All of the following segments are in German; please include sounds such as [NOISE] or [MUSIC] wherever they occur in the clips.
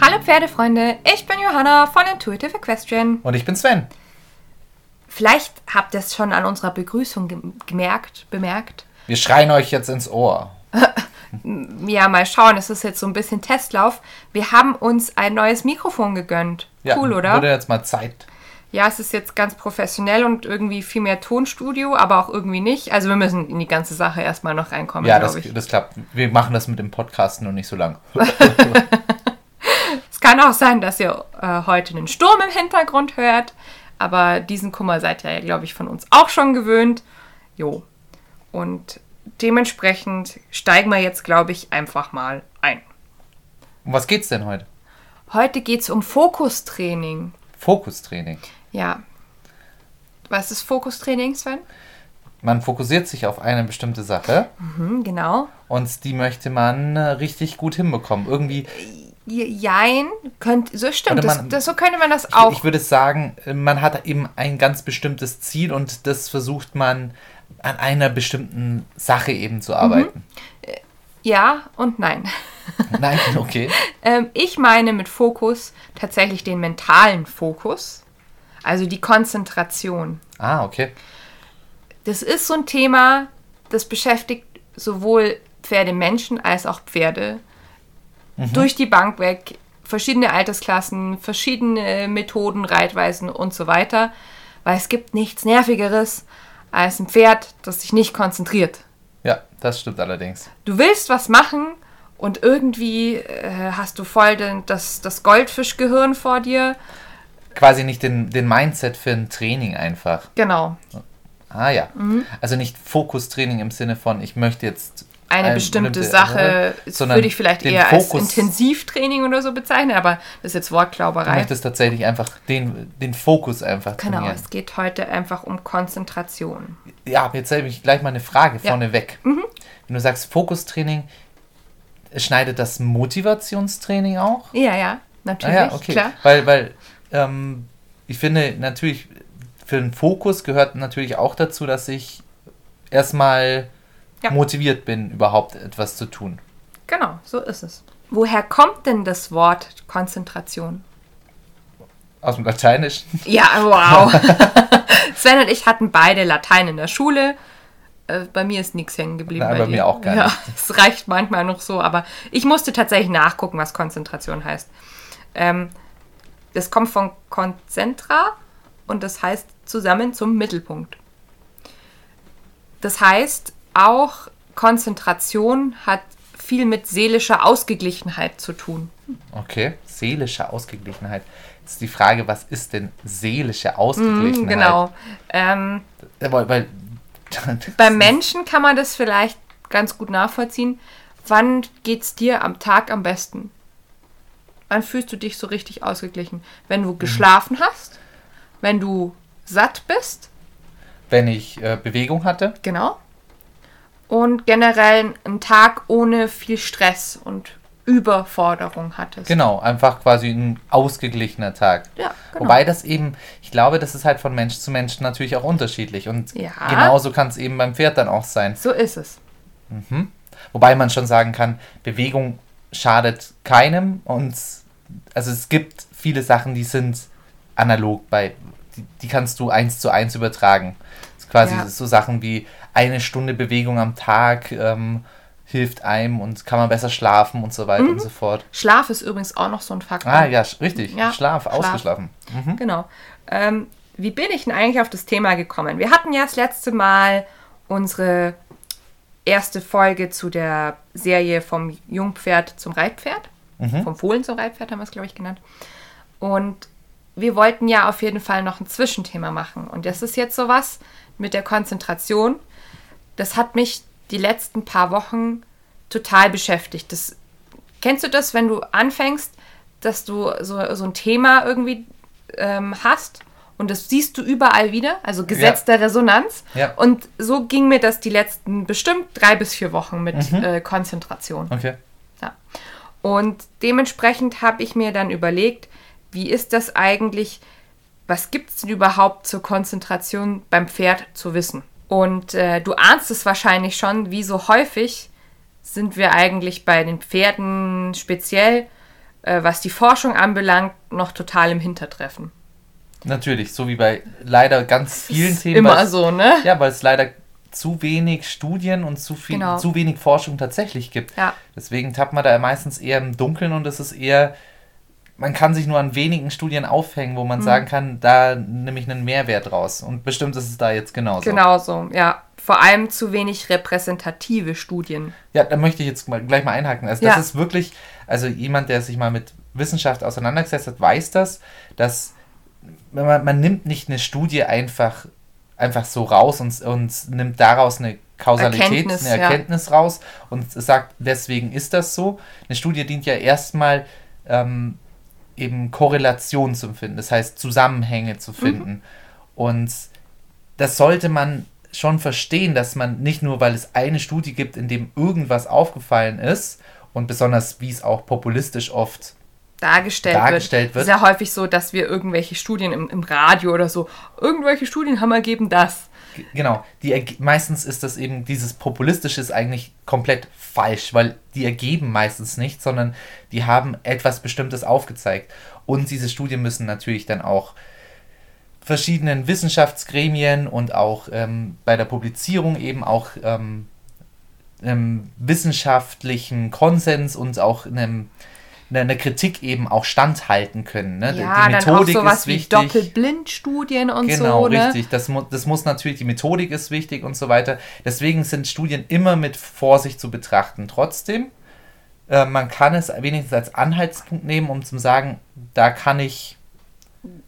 Hallo Pferdefreunde, ich bin Johanna von Intuitive Equestrian. Und ich bin Sven. Vielleicht habt ihr es schon an unserer Begrüßung gem- gemerkt, bemerkt. Wir schreien euch jetzt ins Ohr. [LAUGHS] Ja, mal schauen, es ist jetzt so ein bisschen Testlauf. Wir haben uns ein neues Mikrofon gegönnt. Ja, cool, oder? Wurde jetzt mal Zeit. Ja, es ist jetzt ganz professionell und irgendwie viel mehr Tonstudio, aber auch irgendwie nicht. Also wir müssen in die ganze Sache erstmal noch reinkommen, Ja, das, das klappt. Wir machen das mit dem Podcast nur nicht so lang. [LAUGHS] Es kann auch sein, dass ihr äh, heute einen Sturm im Hintergrund hört, aber diesen Kummer seid ihr ja, glaube ich, von uns auch schon gewöhnt. Jo. Und dementsprechend steigen wir jetzt, glaube ich, einfach mal ein. Um was geht's denn heute? Heute geht es um Fokustraining. Fokustraining. Ja. Was ist Fokustraining, Sven? Man fokussiert sich auf eine bestimmte Sache Hm, genau. und die möchte man äh, richtig gut hinbekommen. Irgendwie, Je- Jein, könnt, so stimmt, Oder das, man- das, so könnte man das auch. ich würde sagen, äh, man hat eben ein ganz bestimmtes Ziel und das versucht man an einer bestimmten Sache eben zu arbeiten. ja und nein. [LAUGHS] Nein, okay. Ähm, ich meine mit Fokus tatsächlich den mentalen Fokus, also die Konzentration. Ah, okay. Das ist so ein Thema, das beschäftigt sowohl Pferdemenschen als auch Pferde durch die Bank weg. Verschiedene Altersklassen, verschiedene Methoden, Reitweisen und so weiter. Weil es gibt nichts Nervigeres als ein Pferd, das sich nicht konzentriert. Ja, das stimmt allerdings. Du willst was machen und irgendwie äh, hast du voll den, das, das Goldfischgehirn vor dir. Quasi nicht den, den Mindset für ein Training einfach. Genau. Ah ja. Mhm. Also nicht Fokustraining im Sinne von, ich möchte jetzt Eine eine bestimmte bestimmte- Sache würde ich vielleicht eher als Fokus- Intensivtraining oder so bezeichnen, aber das ist jetzt Du Wortklauberei. möchtest tatsächlich einfach den, den Fokus einfach Genau, trainieren. es geht heute einfach um Konzentration. Ja, jetzt habe ich gleich mal eine Frage Ja. Mhm. vorneweg. Wenn du sagst Fokustraining, schneidet das Motivationstraining auch? Ja, ja, Ah natürlich, ja, okay. klar. Weil, weil ähm, ich finde natürlich, für den Fokus gehört natürlich auch dazu, dass ich erstmal Ja. motiviert bin, überhaupt etwas zu tun. Genau, so ist es. Woher kommt denn das Wort Konzentration? Aus dem Lateinischen. Ja, wow. [LAUGHS] Sven und ich hatten beide Latein in der Schule. Äh, Bei mir ist nichts hängen geblieben. Nein, bei dir. mir auch gar ja, nicht. [LAUGHS] Es reicht manchmal noch so, aber ich musste tatsächlich nachgucken, was Konzentration heißt. Ähm, das kommt von Concentra und das heißt zusammen zum Mittelpunkt. Das heißt, auch Konzentration hat viel mit seelischer Ausgeglichenheit zu tun. Okay, seelische Ausgeglichenheit. Jetzt ist die Frage, was ist denn seelische Ausgeglichenheit? Genau. Ähm, Äh, Weil, weil [LAUGHS] Beim Menschen kann man das vielleicht ganz gut nachvollziehen. Wann geht's dir am Tag am besten? Wann fühlst du dich so richtig ausgeglichen? Wenn du geschlafen hast? Wenn du satt bist? wenn ich äh, Bewegung hatte, Genau. Und generell einen Tag ohne viel Stress und Überforderung hattest. genau, einfach quasi ein ausgeglichener Tag. Ja, genau. Wobei das eben, ich glaube, das ist halt von Mensch zu Mensch natürlich auch unterschiedlich. Und Ja. genauso kann es eben beim Pferd dann auch sein. So ist es. Wobei man schon sagen kann, Bewegung schadet keinem und also es gibt viele Sachen, die sind analog bei, die, die kannst du eins zu eins übertragen. Quasi Ja. so Sachen wie eine Stunde Bewegung am Tag ähm, hilft einem und kann man besser schlafen und so weiter Mhm. und so fort. Schlaf ist übrigens auch noch so ein Faktor. Ah ja, richtig. Ja, Schlaf, Schlaf. ausgeschlafen. Mhm. Genau. Ähm, wie bin ich denn eigentlich auf das Thema gekommen? Wir hatten ja das letzte Mal unsere erste Folge zu der Serie vom Jungpferd zum Reitpferd. Vom Fohlen zum Reitpferd haben wir es, glaube ich, genannt. Und wir wollten ja auf jeden Fall noch ein Zwischenthema machen. Und das ist jetzt sowas mit der Konzentration. Das hat mich die letzten paar Wochen total beschäftigt. Das, kennst du das, wenn du anfängst, dass du so, so ein Thema irgendwie ähm, hast Und das siehst du überall wieder, also Gesetz der Resonanz. Ja. Und so ging mir das die letzten bestimmt drei bis vier Wochen mit Mhm. äh, Konzentration. Okay. Ja. Und dementsprechend habe ich mir dann überlegt, wie ist das eigentlich, was gibt es denn überhaupt zur Konzentration beim Pferd zu wissen? Und äh, du ahnst es wahrscheinlich schon, wie so häufig sind wir eigentlich bei den Pferden speziell, äh, was die Forschung anbelangt, noch total im Hintertreffen. Natürlich, so wie bei leider ganz vielen Ist Themen. Immer so, ne? Ja, weil es leider zu wenig Studien und zu viel, Genau. zu wenig Forschung tatsächlich gibt. Ja. Deswegen tappt man da meistens eher im Dunkeln und es ist eher, man kann sich nur an wenigen Studien aufhängen, wo Mhm. man sagen kann, da nehme ich einen Mehrwert raus. Und bestimmt ist es da jetzt genauso. Genau so, ja. Vor allem zu wenig repräsentative Studien. Ja, da möchte ich jetzt mal, gleich mal einhaken. Also Ja. das ist wirklich, also jemand, der sich mal mit Wissenschaft auseinandergesetzt hat, weiß das, dass man, man nimmt nicht eine Studie einfach, einfach so raus und, und nimmt daraus eine Kausalität, Erkenntnis, eine ja. Erkenntnis raus und sagt, deswegen ist das so. Eine Studie dient ja erstmal ähm, eben Korrelation zu finden, das heißt Zusammenhänge zu finden. Und das sollte man schon verstehen, dass man nicht nur, weil es eine Studie gibt, in dem irgendwas aufgefallen ist und besonders, wie es auch populistisch oft dargestellt, Dargestellt wird. wird. Es ist ja häufig so, dass wir irgendwelche Studien im, im Radio oder so, irgendwelche Studien haben ergeben das. Genau, die meistens ist das eben, dieses Populistische ist eigentlich komplett falsch, weil die ergeben meistens nicht, sondern die haben etwas Bestimmtes aufgezeigt. Und diese Studien müssen natürlich dann auch verschiedenen Wissenschaftsgremien und auch ähm, bei der Publizierung eben auch ähm, einem wissenschaftlichen Konsens und auch einem, einer Kritik eben auch standhalten können. Ne? Ja, dann auch sowas wie Doppelblindstudien und Genau, so. Ne? richtig. Das, mu das muss natürlich, die Methodik ist wichtig und so weiter. Deswegen sind Studien immer mit Vorsicht zu betrachten. Trotzdem, äh, man kann es wenigstens als Anhaltspunkt nehmen, um zu sagen, da kann ich,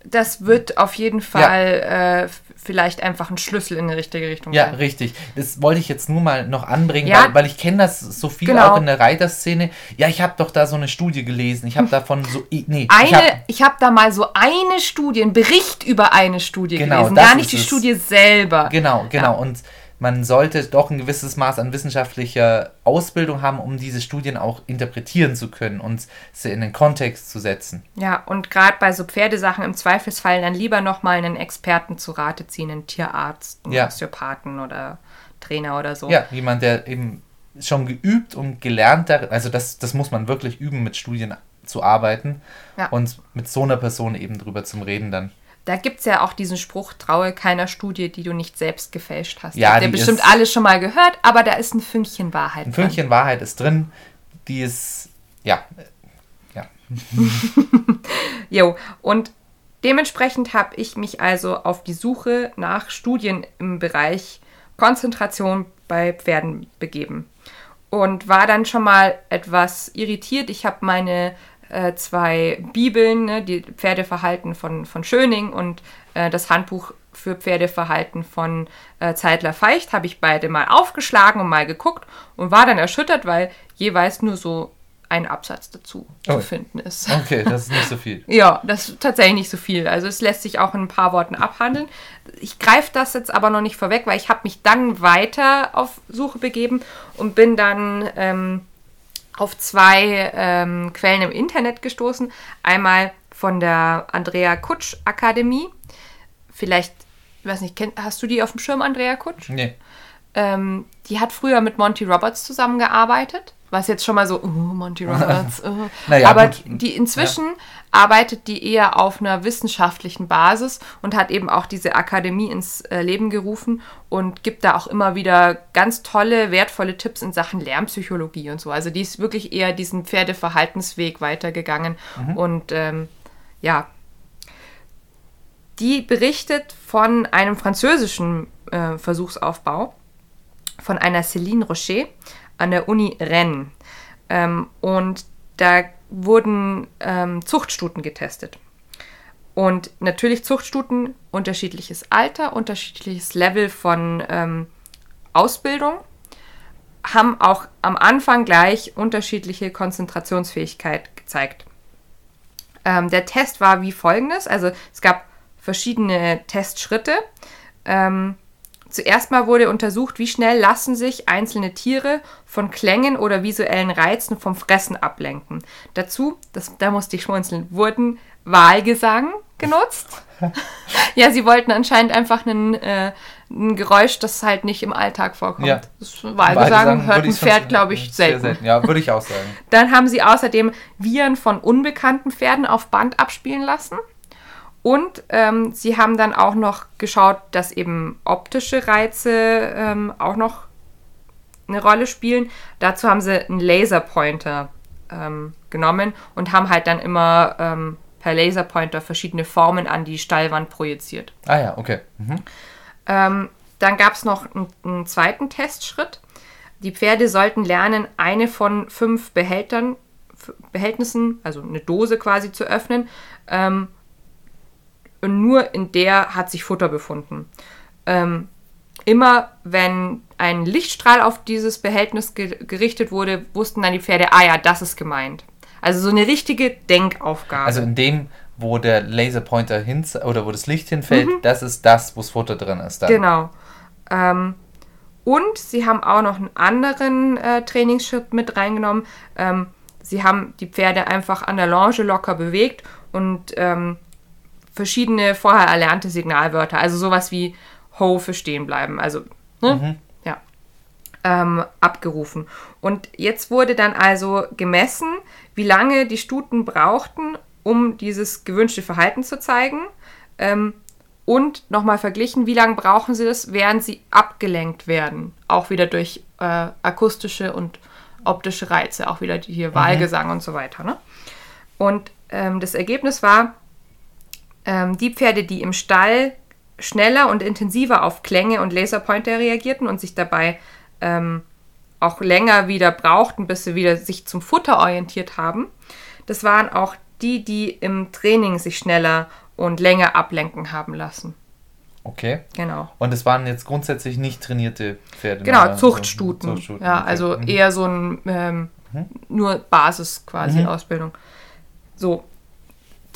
Das wird auf jeden Fall äh, vielleicht einfach ein Schlüssel in die richtige Richtung ja, sein. richtig. Das wollte ich jetzt nur mal noch anbringen, Ja. weil, weil ich kenne das so viel Genau. auch in der Reiterszene. Ja, ich habe doch da so eine Studie gelesen. Ich habe davon so, nee, Eine, hab, ich habe da mal so eine Studie, einen Bericht über eine Studie Genau, gelesen, gar nicht die. Studie selber. Genau, genau. Ja. Und man sollte doch ein gewisses Maß an wissenschaftlicher Ausbildung haben, um diese Studien auch interpretieren zu können und sie in den Kontext zu setzen. Ja, und gerade bei so Pferdesachen im Zweifelsfall dann lieber nochmal einen Experten zu Rate ziehen, einen Tierarzt, einen Ja. Osteopathen oder Trainer oder so. Ja, jemand, der eben schon geübt und gelernt, darin- also das, das muss man wirklich üben, mit Studien zu arbeiten Ja. und mit so einer Person eben drüber zum Reden dann. Da gibt es ja auch diesen Spruch, traue keiner Studie, die du nicht selbst gefälscht hast. Ja, Habt ihr bestimmt alle schon mal gehört, aber da ist ein Fünkchen Wahrheit Ein dran. Fünkchen Wahrheit ist drin, die ist, ja, ja, [LAUGHS] Jo, und dementsprechend habe ich mich also auf die Suche nach Studien im Bereich Konzentration bei Pferden begeben. Und war dann schon mal etwas irritiert. Ich habe meine äh, zwei Bibeln, ne, die Pferdeverhalten von, von Schöning und äh, das Handbuch für Pferdeverhalten von äh, Zeitler Feicht, habe ich beide mal aufgeschlagen und mal geguckt und war dann erschüttert, weil jeweils nur so ein Absatz dazu Oh. zu finden ist. okay, das ist nicht so [LAUGHS] viel. Ja, das ist tatsächlich nicht so viel. Also es lässt sich auch in ein paar Worten abhandeln. Ich greife das jetzt aber noch nicht vorweg, weil ich habe mich dann weiter auf Suche begeben und bin dann ähm, auf zwei ähm, Quellen im Internet gestoßen. Einmal von der Andrea Kutsch Akademie. Vielleicht, ich weiß nicht, kenn, hast du die auf dem Schirm, Andrea Kutsch? Nee. Ähm, die hat früher mit Monty Roberts zusammengearbeitet. Was jetzt schon mal so, oh, Monty [LAUGHS] Roberts. Oh. Naja, Aber gut. die inzwischen arbeitet die eher auf einer wissenschaftlichen Basis und hat eben auch diese Akademie ins äh, Leben gerufen und gibt da auch immer wieder ganz tolle, wertvolle Tipps in Sachen Lernpsychologie und so. Also die ist wirklich eher diesen Pferdeverhaltensweg weitergegangen und ähm, ja, die berichtet von einem französischen äh, Versuchsaufbau von einer Céline Rocher an der Uni Rennes. Ähm, und da wurden ähm, Zuchtstuten getestet. Und natürlich Zuchtstuten, unterschiedliches Alter, unterschiedliches Level von ähm, Ausbildung, haben auch am Anfang gleich unterschiedliche Konzentrationsfähigkeit gezeigt. Ähm, der Test war wie folgendes: Also es gab verschiedene Testschritte. Ähm, zuerst mal wurde untersucht, wie schnell lassen sich einzelne Tiere von Klängen oder visuellen Reizen vom Fressen ablenken. Dazu, das, da musste ich schmunzeln, wurden Wahlgesang genutzt. [LAUGHS] ja, sie wollten anscheinend einfach einen, äh, ein Geräusch, das halt nicht im Alltag vorkommt. Ja. Das Wahlgesang, hört ein Pferd, glaube ich, sehr selten. Ja, würde ich auch sagen. Dann haben sie außerdem Viren von unbekannten Pferden auf Band abspielen lassen. Und ähm, sie haben dann auch noch geschaut, dass eben optische Reize ähm, auch noch eine Rolle spielen. Dazu haben sie einen Laserpointer ähm, genommen und haben halt dann immer ähm, per Laserpointer verschiedene Formen an die Stallwand projiziert. Ah ja, okay. Mhm. Ähm, dann gab es noch einen, einen zweiten Testschritt. Die Pferde sollten lernen, eine von fünf Behältern, Behältnissen, also eine Dose quasi zu öffnen. Ähm, und nur in der hat sich Futter befunden. Ähm, immer wenn ein Lichtstrahl auf dieses Behältnis ge gerichtet wurde, wussten dann die Pferde, ah ja, das ist gemeint. Also so eine richtige Denkaufgabe. Also in dem, wo der Laserpointer hin oder wo das Licht hinfällt, das ist das, wo das Futter drin ist. Dann. Mhm. Genau. Ähm, und sie haben auch noch einen anderen äh, Trainingsschritt mit reingenommen. Ähm, sie haben die Pferde einfach an der Longe locker bewegt und ähm, verschiedene vorher erlernte Signalwörter, also sowas wie Ho für stehen bleiben, also ne? ja, ähm, abgerufen. Und jetzt wurde dann also gemessen, wie lange die Stuten brauchten, um dieses gewünschte Verhalten zu zeigen. Ähm, und nochmal verglichen, wie lange brauchen sie das, während sie abgelenkt werden. Auch wieder durch äh, akustische und optische Reize, auch wieder hier Wahlgesang und so weiter. Ne? Und ähm, das Ergebnis war, ähm, die Pferde, die im Stall schneller und intensiver auf Klänge und Laserpointer reagierten und sich dabei ähm, auch länger wieder brauchten, bis sie wieder sich zum Futter orientiert haben, das waren auch die, die im Training sich schneller und länger ablenken haben lassen. Okay. Genau. Und es waren jetzt grundsätzlich nicht trainierte Pferde. Genau? Zuchtstuten. Zuchtstuten, Ja, okay. also Mhm. eher so ein ähm, nur Basis quasi Mhm. Ausbildung. So,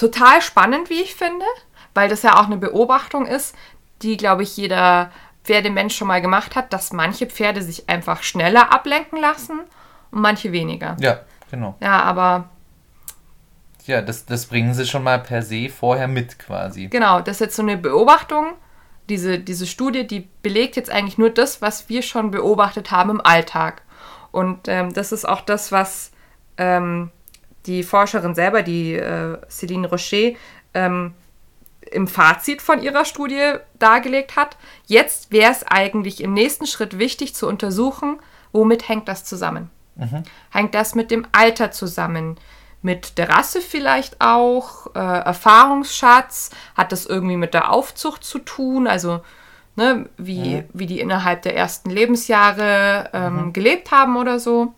total spannend, wie ich finde, weil das ja auch eine Beobachtung ist, die, glaube ich, jeder Pferdemensch schon mal gemacht hat, dass manche Pferde sich einfach schneller ablenken lassen und manche weniger. Ja, genau. Ja, aber Ja, das, das bringen sie schon mal per se vorher mit quasi. genau, das ist jetzt so eine Beobachtung. Diese, diese Studie, die belegt jetzt eigentlich nur das, was wir schon beobachtet haben im Alltag. Und ähm, das ist auch das, was ähm, die Forscherin selber, die äh, Céline Rocher, ähm, im Fazit von ihrer Studie dargelegt hat. Jetzt wäre es eigentlich im nächsten Schritt wichtig zu untersuchen, womit hängt das zusammen. Hängt das mit dem Alter zusammen? Mit der Rasse vielleicht auch? Äh, Erfahrungsschatz? Hat das irgendwie mit der Aufzucht zu tun? Also, ne, wie, wie die innerhalb der ersten Lebensjahre ähm, gelebt haben oder so?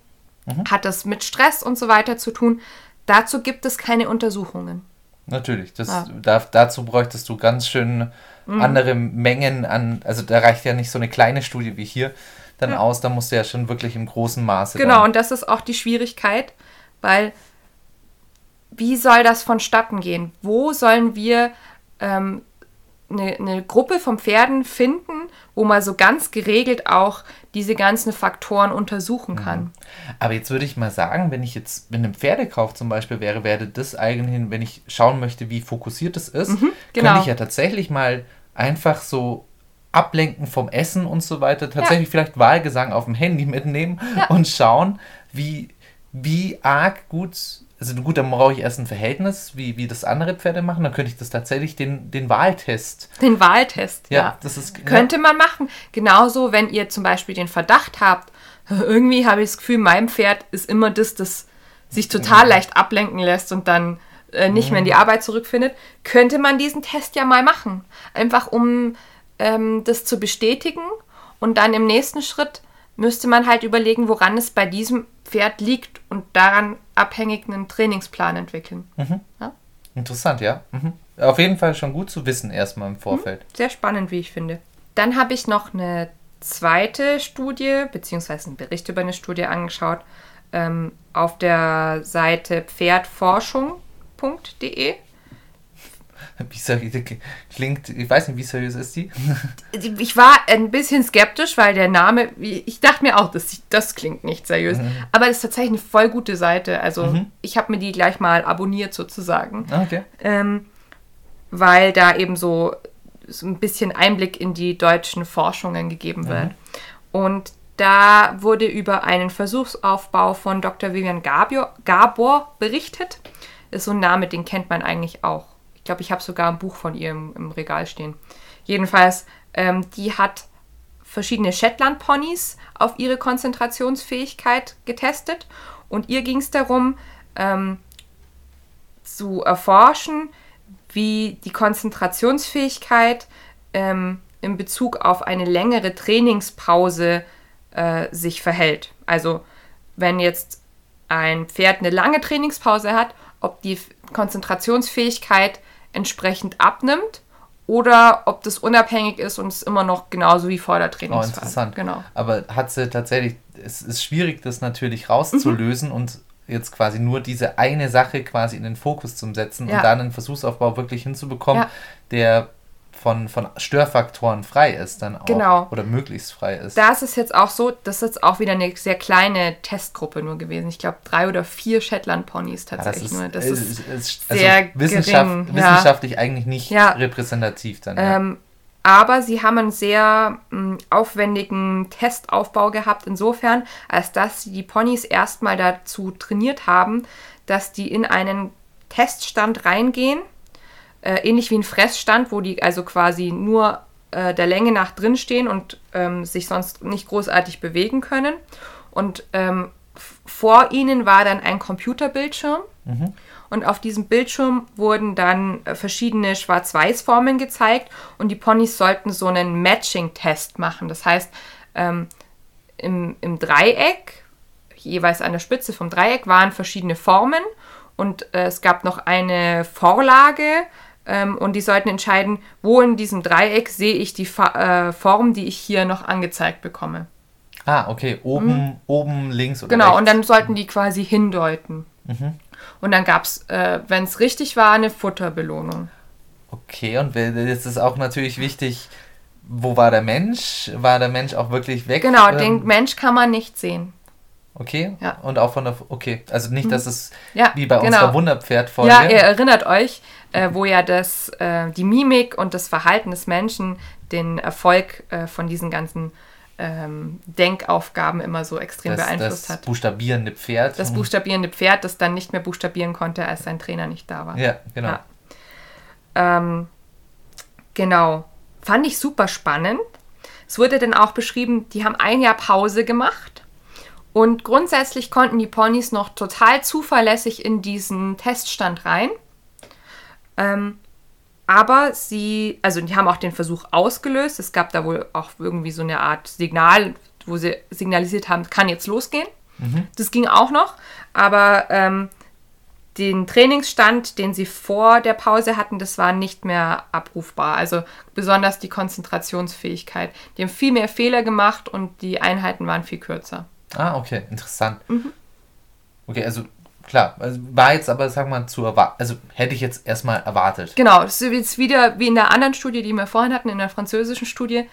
Hat das mit Stress und so weiter zu tun? Dazu gibt es keine Untersuchungen. Natürlich. Das, Ja. da, dazu bräuchtest du ganz schön Mhm. andere Mengen an, also da reicht ja nicht so eine kleine Studie wie hier dann aus, da musst du ja schon wirklich im großen Maße. Genau, und das ist auch die Schwierigkeit, weil wie soll das vonstatten gehen? Wo sollen wir ähm, eine, eine Gruppe von Pferden finden, wo man so ganz geregelt auch diese ganzen Faktoren untersuchen kann? Aber jetzt würde ich mal sagen, wenn ich jetzt mit einem Pferdekauf zum Beispiel wäre, wäre das eigentlich, wenn ich schauen möchte, wie fokussiert es ist, genau. könnte ich ja tatsächlich mal einfach so ablenken vom Essen und so weiter, tatsächlich vielleicht Wahlgesang auf dem Handy mitnehmen Ja. und schauen, wie, wie arg gut, also gut, dann brauche ich erst ein Verhältnis, wie, wie das andere Pferde machen, dann könnte ich das tatsächlich den, den Wahltest, Den Wahltest, ja, ja. das ist, Könnte man machen. Genauso, wenn ihr zum Beispiel den Verdacht habt, [LAUGHS] irgendwie habe ich das Gefühl, mein Pferd ist immer das, das sich total leicht ablenken lässt und dann äh, nicht mehr in die Arbeit zurückfindet, könnte man diesen Test ja mal machen. Einfach um ähm, das zu bestätigen und dann im nächsten Schritt müsste man halt überlegen, woran es bei diesem Pferd liegt und daran abhängig einen Trainingsplan entwickeln. Ja? interessant, ja. Mhm. Auf jeden Fall schon gut zu wissen, erstmal im Vorfeld. Sehr spannend, wie ich finde. Dann habe ich noch eine zweite Studie, beziehungsweise einen Bericht über eine Studie angeschaut, ähm, auf der Seite pferdforschung.de. [LAUGHS] Wie seriös, klingt, ich weiß nicht, wie seriös ist [LAUGHS] die? Ich war ein bisschen skeptisch, weil der Name, ich dachte mir auch, das, das klingt nicht seriös. Mhm. Aber es ist tatsächlich eine voll gute Seite. Also mhm. ich habe mir die gleich mal abonniert sozusagen. Ah, okay. Ähm, weil da eben so, so ein bisschen Einblick in die deutschen Forschungen gegeben wird. Mhm. Und da wurde über einen Versuchsaufbau von Dr. Vivian Gabor, Gabor berichtet. Das ist so ein Name, den kennt man eigentlich auch. Ich glaube, ich habe sogar ein Buch von ihr im, im Regal stehen. Jedenfalls, ähm, die hat verschiedene Shetland-Ponys auf ihre Konzentrationsfähigkeit getestet und ihr ging es darum, ähm, zu erforschen, wie die Konzentrationsfähigkeit ähm, in Bezug auf eine längere Trainingspause äh, sich verhält. Also wenn jetzt ein Pferd eine lange Trainingspause hat, ob die Konzentrationsfähigkeit entsprechend abnimmt oder ob das unabhängig ist und es immer noch genauso wie vor der Trainingsphase. Oh, interessant. Genau. Aber hat sie tatsächlich, es ist schwierig, das natürlich rauszulösen mhm. und jetzt quasi nur diese eine Sache quasi in den Fokus zu setzen ja. und dann einen Versuchsaufbau wirklich hinzubekommen, ja. der von, von Störfaktoren frei ist dann auch. Genau. Oder möglichst frei ist. Da ist es jetzt auch so, das ist jetzt auch wieder eine sehr kleine Testgruppe nur gewesen. Ich glaube, drei oder vier Shetland-Ponys tatsächlich ja, das ist, nur. Das ist, ist, ist sehr also Wissenschaft, gering, wissenschaftlich ja. eigentlich nicht ja. repräsentativ dann. Ähm, aber sie haben einen sehr mh, hm, aufwendigen Testaufbau gehabt, insofern, als dass sie die Ponys erstmal dazu trainiert haben, dass die in einen Teststand reingehen äh, ähnlich wie ein Fressstand, wo die also quasi nur äh, der Länge nach drin stehen und ähm, sich sonst nicht großartig bewegen können. Und ähm, vor ihnen war dann ein Computerbildschirm. Mhm. Und auf diesem Bildschirm wurden dann äh, verschiedene Schwarz-Weiß-Formen gezeigt und die Ponys sollten so einen Matching-Test machen. Das heißt, ähm, im, im Dreieck, jeweils an der Spitze vom Dreieck, waren verschiedene Formen und äh, es gab noch eine Vorlage, ähm, und die sollten entscheiden, wo in diesem Dreieck sehe ich die Fa äh, Form, die ich hier noch angezeigt bekomme. Ah, okay. Oben, mhm. oben links oder Genau, rechts. und dann sollten die quasi hindeuten. Mhm. Und dann gab es, äh, wenn es richtig war, eine Futterbelohnung. Okay, und jetzt ist auch natürlich wichtig, wo war der Mensch? War der Mensch auch wirklich weg? Genau, ähm, den Mensch kann man nicht sehen. Okay. Ja. Und auch von der. Okay. Also nicht, dass es ja, wie bei genau. unserer Wunderpferd-Folge. Ja, ihr erinnert euch, äh, wo ja das, äh, die Mimik und das Verhalten des Menschen den Erfolg äh, von diesen ganzen ähm, Denkaufgaben immer so extrem das, beeinflusst das hat. Das buchstabierende Pferd. Das buchstabierende Pferd, das dann nicht mehr buchstabieren konnte, als sein Trainer nicht da war. Ja, genau. Ja. Ähm, genau. Fand ich super spannend. Es wurde dann auch beschrieben, die haben ein Jahr Pause gemacht und grundsätzlich konnten die Ponys noch total zuverlässig in diesen Teststand rein. Ähm, aber sie, also die haben auch den Versuch ausgelöst. Es gab da wohl auch irgendwie so eine Art Signal, wo sie signalisiert haben, kann jetzt losgehen. Mhm. Das ging auch noch. Aber ähm, den Trainingsstand, den sie vor der Pause hatten, das war nicht mehr abrufbar. Also besonders die Konzentrationsfähigkeit. Die haben viel mehr Fehler gemacht und die Einheiten waren viel kürzer. Ah, okay, interessant. Mhm. Okay, also klar, also war jetzt aber, sag mal, zu erwarten, also hätte ich jetzt erstmal erwartet. Genau, das ist jetzt wieder wie in der anderen Studie, die wir vorhin hatten, in der französischen Studie.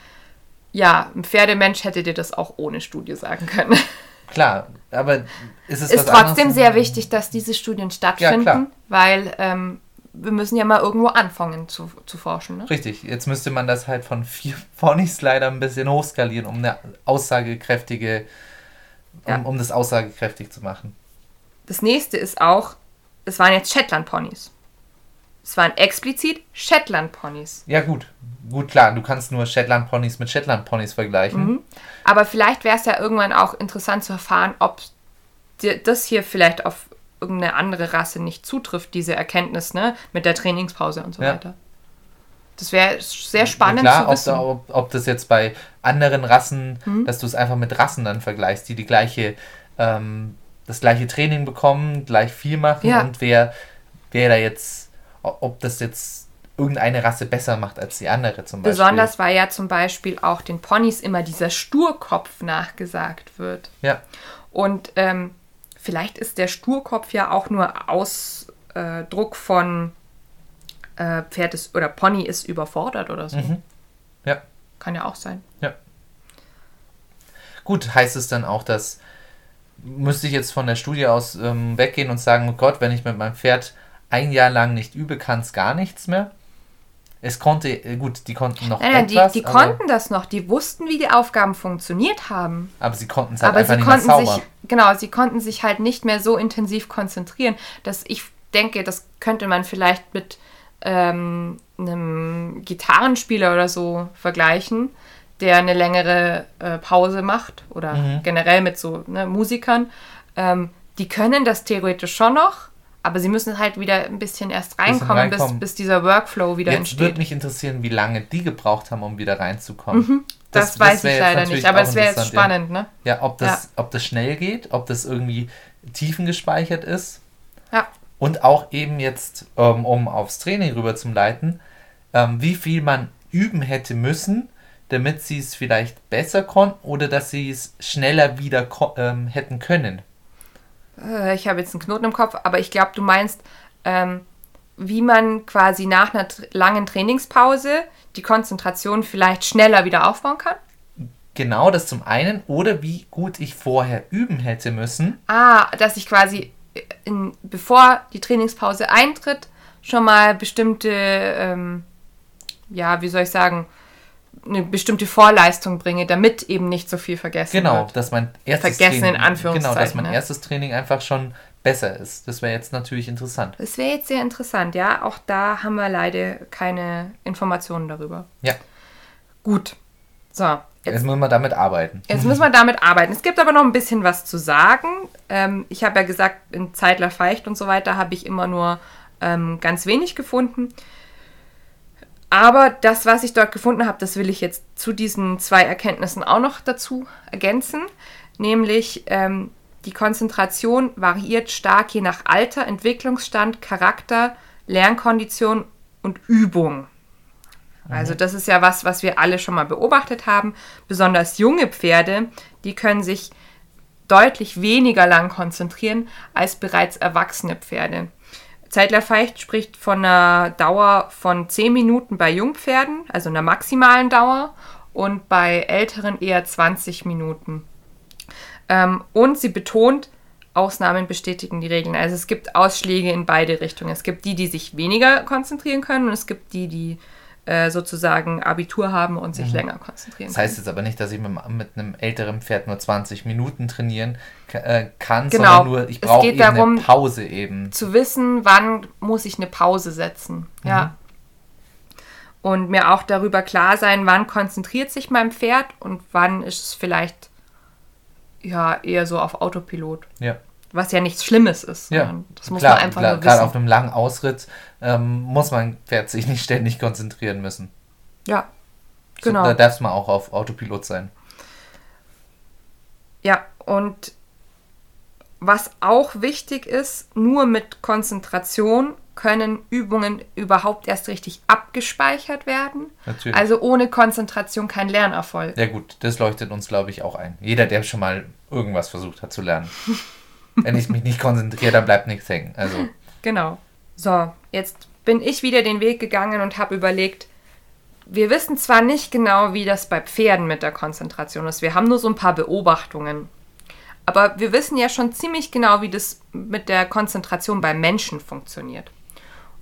Ja, ein Pferdemensch hätte dir das auch ohne Studie sagen können. [LAUGHS] Klar, aber ist es ist trotzdem sehr wichtig, dass diese Studien stattfinden, ja, weil ähm, wir müssen ja mal irgendwo anfangen zu, zu forschen. Ne? Richtig, jetzt müsste man das halt von vier [LAUGHS] Ponys leider ein bisschen hochskalieren, um eine aussagekräftige ja. um, um das aussagekräftig zu machen. Das nächste ist auch, es waren jetzt Shetland-Ponys. Es waren explizit Shetland-Ponys. Ja, gut. Gut, klar, du kannst nur Shetland-Ponys mit Shetland-Ponys vergleichen. Mhm. Aber vielleicht wäre es ja irgendwann auch interessant zu erfahren, ob das hier vielleicht auf irgendeine andere Rasse nicht zutrifft, diese Erkenntnis, ne? Mit der Trainingspause und so ja. weiter. Das wäre sehr spannend ja, klar, zu wissen. Ob, ob, ob, das jetzt bei anderen Rassen, mhm. dass du es einfach mit Rassen dann vergleichst, die die gleiche, ähm, das gleiche Training bekommen, gleich viel machen ja. und wer, wer da jetzt, ob das jetzt irgendeine Rasse besser macht als die andere zum Beispiel. Besonders weil ja zum Beispiel auch den Ponys immer dieser Sturkopf nachgesagt wird. Ja. Und ähm, vielleicht ist der Sturkopf ja auch nur Ausdruck von äh, Pferd ist oder Pony ist überfordert oder so. Mhm. Ja. Kann ja auch sein. Ja. Gut, heißt es dann auch, dass müsste ich jetzt von der Studie aus ähm, weggehen und sagen, oh Gott, wenn ich mit meinem Pferd ein Jahr lang nicht übe, kann es gar nichts mehr? Es konnte, äh, gut, die konnten noch Nein, nein, etwas, die, die konnten das noch, die wussten, wie die Aufgaben funktioniert haben. aber sie konnten es halt aber einfach sie nicht mehr konnten sauber. sich, genau, sie konnten sich halt nicht mehr so intensiv konzentrieren, dass ich denke, das könnte man vielleicht mit ähm, einem Gitarrenspieler oder so vergleichen, der eine längere äh, Pause macht oder Mhm. generell mit so ne, Musikern. Ähm, die können das theoretisch schon noch, aber sie müssen halt wieder ein bisschen erst reinkommen, reinkommen. Bis, bis dieser Workflow wieder Jetzt entsteht. würde mich interessieren, wie lange die gebraucht haben, um wieder reinzukommen. das, weiß wär ich leider nicht, aber es wäre jetzt spannend, ne? Ja, ja ob, das, ob das schnell geht, ob das irgendwie tiefengespeichert ist. Ja. Und auch eben jetzt, ähm, um aufs Training rüber zu leiten, ähm, wie viel man üben hätte müssen, damit sie es vielleicht besser konnten oder dass sie es schneller wieder ähm, hätten können. Äh, ich habe jetzt einen Knoten im Kopf, aber ich glaube, du meinst, ähm, wie man quasi nach einer langen Trainingspause die Konzentration vielleicht schneller wieder aufbauen kann. Genau das zum einen oder wie gut ich vorher üben hätte müssen. Ah, dass ich quasi, in, bevor die Trainingspause eintritt, schon mal bestimmte, ähm, ja, wie soll ich sagen, eine bestimmte Vorleistung bringe, damit eben nicht so viel vergessen Genau, wird. dass mein erstes Vergessen in Training, Anführungszeichen, Genau, dass mein ne? erstes Training einfach schon besser ist. Das wäre jetzt natürlich interessant. Das wäre jetzt sehr interessant, ja. Auch da haben wir leider keine Informationen darüber. Ja, Gut. So, jetzt jetzt, muss man damit arbeiten. jetzt müssen wir damit arbeiten. Es gibt aber noch ein bisschen was zu sagen. Ähm, ich habe ja gesagt, in Zeitler Feicht und so weiter habe ich immer nur ähm, ganz wenig gefunden. Aber das, was ich dort gefunden habe, das will ich jetzt zu diesen zwei Erkenntnissen auch noch dazu ergänzen. Nämlich ähm, die Konzentration variiert stark je nach Alter, Entwicklungsstand, Charakter, Lernkondition und Übung. Also das ist ja was, was wir alle schon mal beobachtet haben. Besonders junge Pferde, die können sich deutlich weniger lang konzentrieren als bereits erwachsene Pferde. Zeitler Feicht spricht von einer Dauer von 10 Minuten bei Jungpferden, also einer maximalen Dauer, und bei älteren eher 20 Minuten. Ähm, und sie betont, Ausnahmen bestätigen die Regeln. Also es gibt Ausschläge in beide Richtungen. Es gibt die, die sich weniger konzentrieren können und es gibt die, die äh, sozusagen Abitur haben und sich länger konzentrieren Das heißt jetzt aber nicht, dass ich mit, mit einem älteren Pferd nur 20 Minuten trainieren äh, kann, Genau. sondern nur, ich Es brauche geht eben darum- eine Pause eben. zu wissen, wann muss ich eine Pause setzen. Ja. Und mir auch darüber klar sein, wann konzentriert sich mein Pferd und wann ist es vielleicht ja eher so auf Autopilot. Ja. Was ja nichts Schlimmes ist. Ja, Das muss klar, man einfach klar, nur gerade wissen. auf einem langen Ausritt ähm, muss mein Pferd sich nicht ständig konzentrieren müssen. ja, So, Genau. Da darf es mal auch auf Autopilot sein. ja. Und was auch wichtig ist, nur mit Konzentration können Übungen überhaupt erst richtig abgespeichert werden. Natürlich. Also ohne Konzentration kein Lernerfolg. ja gut, das leuchtet uns, glaube ich, auch ein. Jeder, der schon mal irgendwas versucht hat zu lernen. [LAUGHS] Wenn ich mich nicht konzentriere, dann bleibt nichts hängen. Also, Genau. So, jetzt bin ich wieder den Weg gegangen und habe überlegt, wir wissen zwar nicht genau, wie das bei Pferden mit der Konzentration ist, wir haben nur so ein paar Beobachtungen. Aber wir wissen ja schon ziemlich genau, wie das mit der Konzentration bei Menschen funktioniert.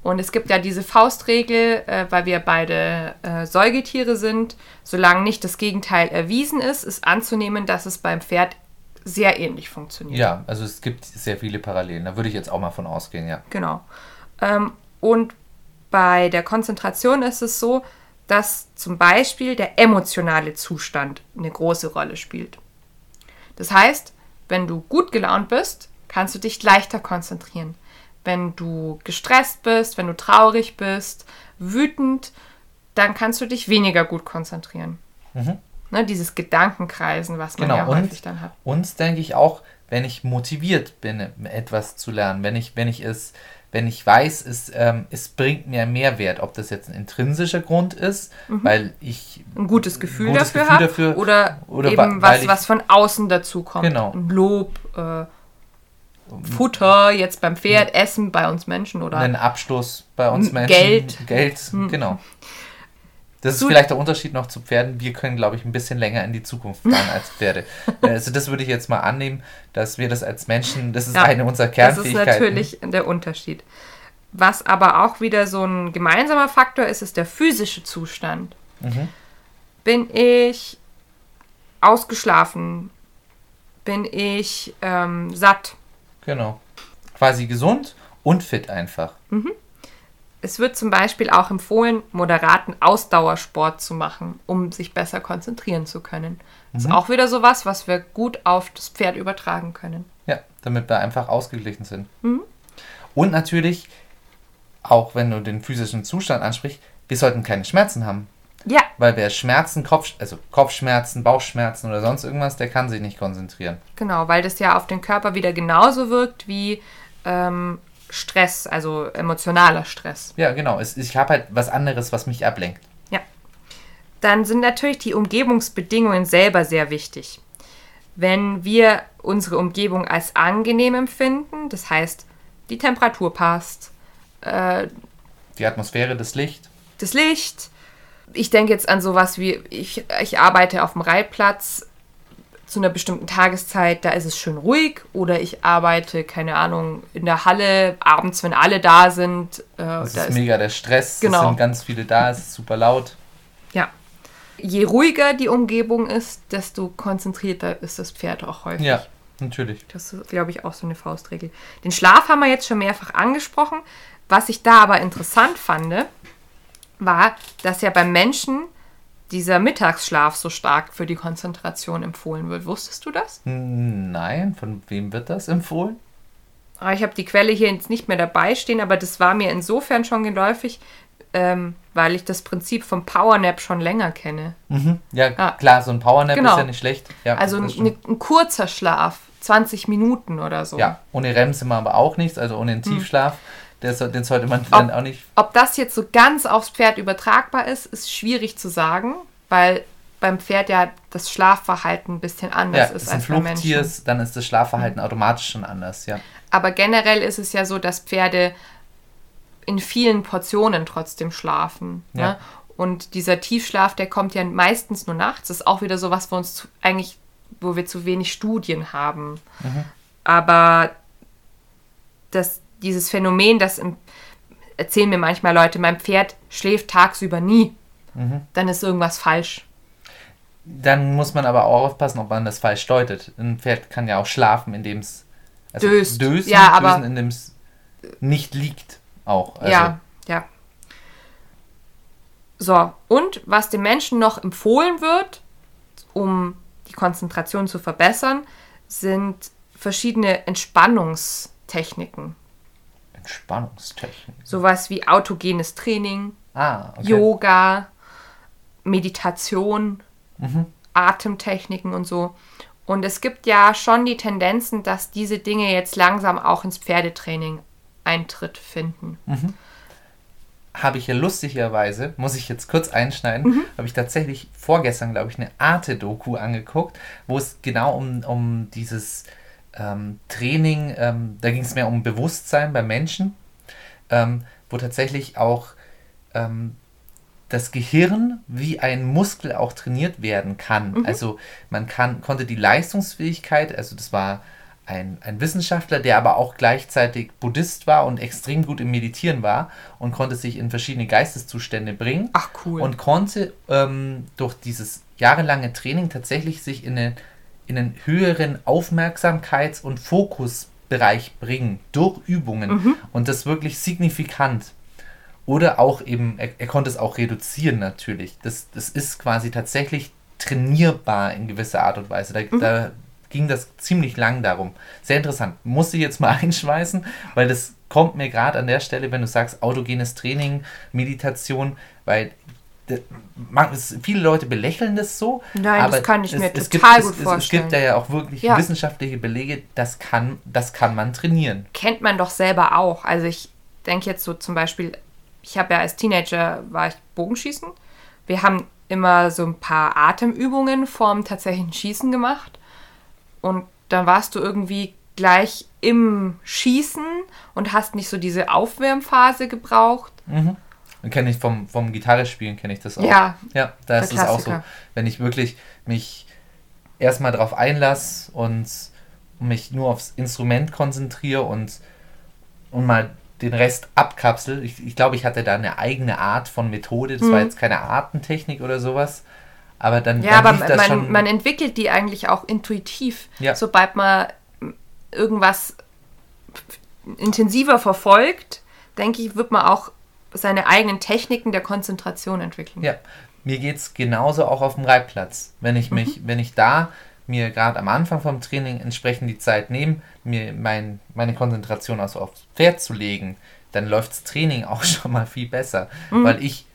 Und es gibt ja diese Faustregel, äh, weil wir beide äh, Säugetiere sind, solange nicht das Gegenteil erwiesen ist, ist anzunehmen, dass es beim Pferd sehr ähnlich funktioniert. ja, also es gibt sehr viele Parallelen. Da würde ich jetzt auch mal von ausgehen, ja. Genau. Ähm, und bei der Konzentration ist es so, dass zum Beispiel der emotionale Zustand eine große Rolle spielt. Das heißt, wenn du gut gelaunt bist, kannst du dich leichter konzentrieren. Wenn du gestresst bist, wenn du traurig bist, wütend, dann kannst du dich weniger gut konzentrieren. Ne, dieses Gedankenkreisen, was man Genau, ja und, häufig dann hat. und denke ich auch, wenn ich motiviert bin, etwas zu lernen, wenn ich, wenn ich es, wenn ich weiß, es, ähm, es bringt mir Mehrwert, ob das jetzt ein intrinsischer Grund ist, weil ich ein gutes Gefühl gutes dafür Gefühl habe dafür oder, oder eben was, ich- was von außen dazu kommt. Genau. Ein Lob äh, Futter jetzt beim Pferd, Essen bei uns Menschen oder einen Abstoß bei uns Menschen. Geld. Geld, genau. Das ist vielleicht der Unterschied noch zu Pferden. Wir können, glaube ich, ein bisschen länger in die Zukunft planen als Pferde. [LAUGHS] Äh, also das würde ich jetzt mal annehmen, dass wir das als Menschen, das ist Ja, eine unserer Das ist Kernfähigkeiten. natürlich der Unterschied. Was aber auch wieder so ein gemeinsamer Faktor ist, ist der physische Zustand. Mhm. Bin ich ausgeschlafen? Bin ich ähm, satt? Genau. Quasi gesund und fit einfach. Es wird zum Beispiel auch empfohlen, moderaten Ausdauersport zu machen, um sich besser konzentrieren zu können. Das Mhm. ist auch wieder sowas, was wir gut auf das Pferd übertragen können. Ja, damit wir einfach ausgeglichen sind. Mhm. Und natürlich, auch wenn du den physischen Zustand ansprichst, wir sollten keine Schmerzen haben. Ja, Weil wer Schmerzen, Kopf, also Kopfschmerzen, Bauchschmerzen oder sonst irgendwas, der kann sich nicht konzentrieren. genau, weil das ja auf den Körper wieder genauso wirkt wie ähm, Stress, also emotionaler Stress. Ja, genau. Ich habe halt was anderes, was mich ablenkt. Ja. Dann sind natürlich die Umgebungsbedingungen selber sehr wichtig. Wenn wir unsere Umgebung als angenehm empfinden, das heißt, die Temperatur passt, äh, Die Atmosphäre, das Licht. das Licht. Ich denke jetzt an sowas wie, ich, ich arbeite auf dem Reitplatz zu einer bestimmten Tageszeit, da ist es schön ruhig. Oder ich arbeite, keine Ahnung, in der Halle, abends, wenn alle da sind. Äh, Es da ist ist, mega der Stress. Genau. Es sind ganz viele da, es ist super laut. ja. Je ruhiger die Umgebung ist, desto konzentrierter ist das Pferd auch häufig. Ja, natürlich. Das ist, glaube ich, auch so eine Faustregel. Den Schlaf haben wir jetzt schon mehrfach angesprochen. Was ich da aber interessant fand, war, dass ja beim Menschen dieser Mittagsschlaf so stark für die Konzentration empfohlen wird. Wusstest du das? Nein, von wem wird das empfohlen? Ah, Ich habe die Quelle hier jetzt nicht mehr dabei stehen, aber das war mir insofern schon geläufig, ähm, weil ich das Prinzip vom Powernap schon länger kenne. Mhm. Ja, Ah. klar, so ein Powernap Genau. ist ja nicht schlecht. Ja, Also ein, ein, kurzer Schlaf, 20 Minuten oder so. ja, ohne REM sind wir aber auch nichts, also ohne Hm. einen Tiefschlaf. Der soll, den sollte man dann auch nicht. Ob das jetzt so ganz aufs Pferd übertragbar ist, ist schwierig zu sagen, weil beim Pferd ja das Schlafverhalten ein bisschen Ja, anders ist ist ein als bei Flugtier, Menschen. ist- dann ist das Schlafverhalten automatisch schon anders, ja. Aber generell ist es ja so, dass Pferde in vielen Portionen trotzdem schlafen. Ja. Ne? Und dieser Tiefschlaf, der kommt ja meistens nur nachts. Das ist auch wieder so was, wo uns zu, eigentlich, wo wir zu wenig Studien haben. Aber das, dieses Phänomen, das im, erzählen mir manchmal Leute, mein Pferd schläft tagsüber nie. Dann ist irgendwas falsch. Dann muss man aber auch aufpassen, ob man das falsch deutet. Ein Pferd kann ja auch schlafen, indem es also Döst. dösen, Ja, aber- dösen, indem es nicht liegt auch. Also, ja, ja. So, und was den Menschen noch empfohlen wird, um die Konzentration zu verbessern, sind verschiedene Entspannungstechniken. Entspannungstechnik. Sowas wie autogenes Training, Ah, okay. Yoga, Meditation, Mhm. Atemtechniken und so. Und es gibt ja schon die Tendenzen, dass diese Dinge jetzt langsam auch ins Pferdetraining Eintritt finden. habe ich ja lustigerweise, muss ich jetzt kurz einschneiden, Mhm. habe ich tatsächlich vorgestern, glaube ich, eine Arte-Doku angeguckt, wo es genau um, um dieses ähm, Training, ähm, da ging es mehr um Bewusstsein bei Menschen, ähm, wo tatsächlich auch ähm, das Gehirn wie ein Muskel auch trainiert werden kann. Also man kann, konnte die Leistungsfähigkeit, also das war ein, ein Wissenschaftler, der aber auch gleichzeitig Buddhist war und extrem gut im Meditieren war und konnte sich in verschiedene Geisteszustände bringen. Ach, cool. Und konnte ähm, durch dieses jahrelange Training tatsächlich sich in, eine, in einen höheren Aufmerksamkeits- und Fokusbereich bringen durch Übungen. Mhm. Und das wirklich signifikant. Oder auch eben, er, er konnte es auch reduzieren natürlich. Das, das ist quasi tatsächlich trainierbar in gewisser Art und Weise. Da, Mhm. da ging das ziemlich lang darum. Sehr interessant. Muss ich jetzt mal [LAUGHS] einschweißen, weil das kommt mir gerade an der Stelle, wenn du sagst, autogenes Training, Meditation, weil man- es- viele Leute belächeln das so. Nein, das aber kann ich mir gibt, total es, gut es, Es vorstellen. gibt da ja auch wirklich Ja. wissenschaftliche Belege, das kann, das kann man trainieren. kennt man doch selber auch. Also ich denke jetzt so zum Beispiel, ich habe ja als Teenager war ich Bogenschießen. Wir haben immer so ein paar Atemübungen vorm tatsächlichen Schießen gemacht. Und dann warst du irgendwie gleich im Schießen und hast nicht so diese Aufwärmphase gebraucht. Mhm. Und kenne ich vom, vom Gitarre spielen, kenne ich das auch. Ja, Ja, da ist es auch so. Wenn ich wirklich mich erstmal drauf einlasse und mich nur aufs Instrument konzentriere und, und mal den Rest abkapsel. Ich, ich glaube, ich hatte da eine eigene Art von Methode. Das war Mhm. jetzt keine Artentechnik oder sowas. Aber dann, Ja, dann aber man, man entwickelt die eigentlich auch intuitiv. Ja. Sobald man irgendwas intensiver verfolgt, denke ich, wird man auch seine eigenen Techniken der Konzentration entwickeln. Ja, mir geht es genauso auch auf dem Reitplatz. Wenn ich mich, wenn ich da mir gerade am Anfang vom Training entsprechend die Zeit nehme, mir mein, meine Konzentration also aufs Pferd zu legen, dann läuft das Training [LAUGHS] auch schon mal viel besser. Weil ich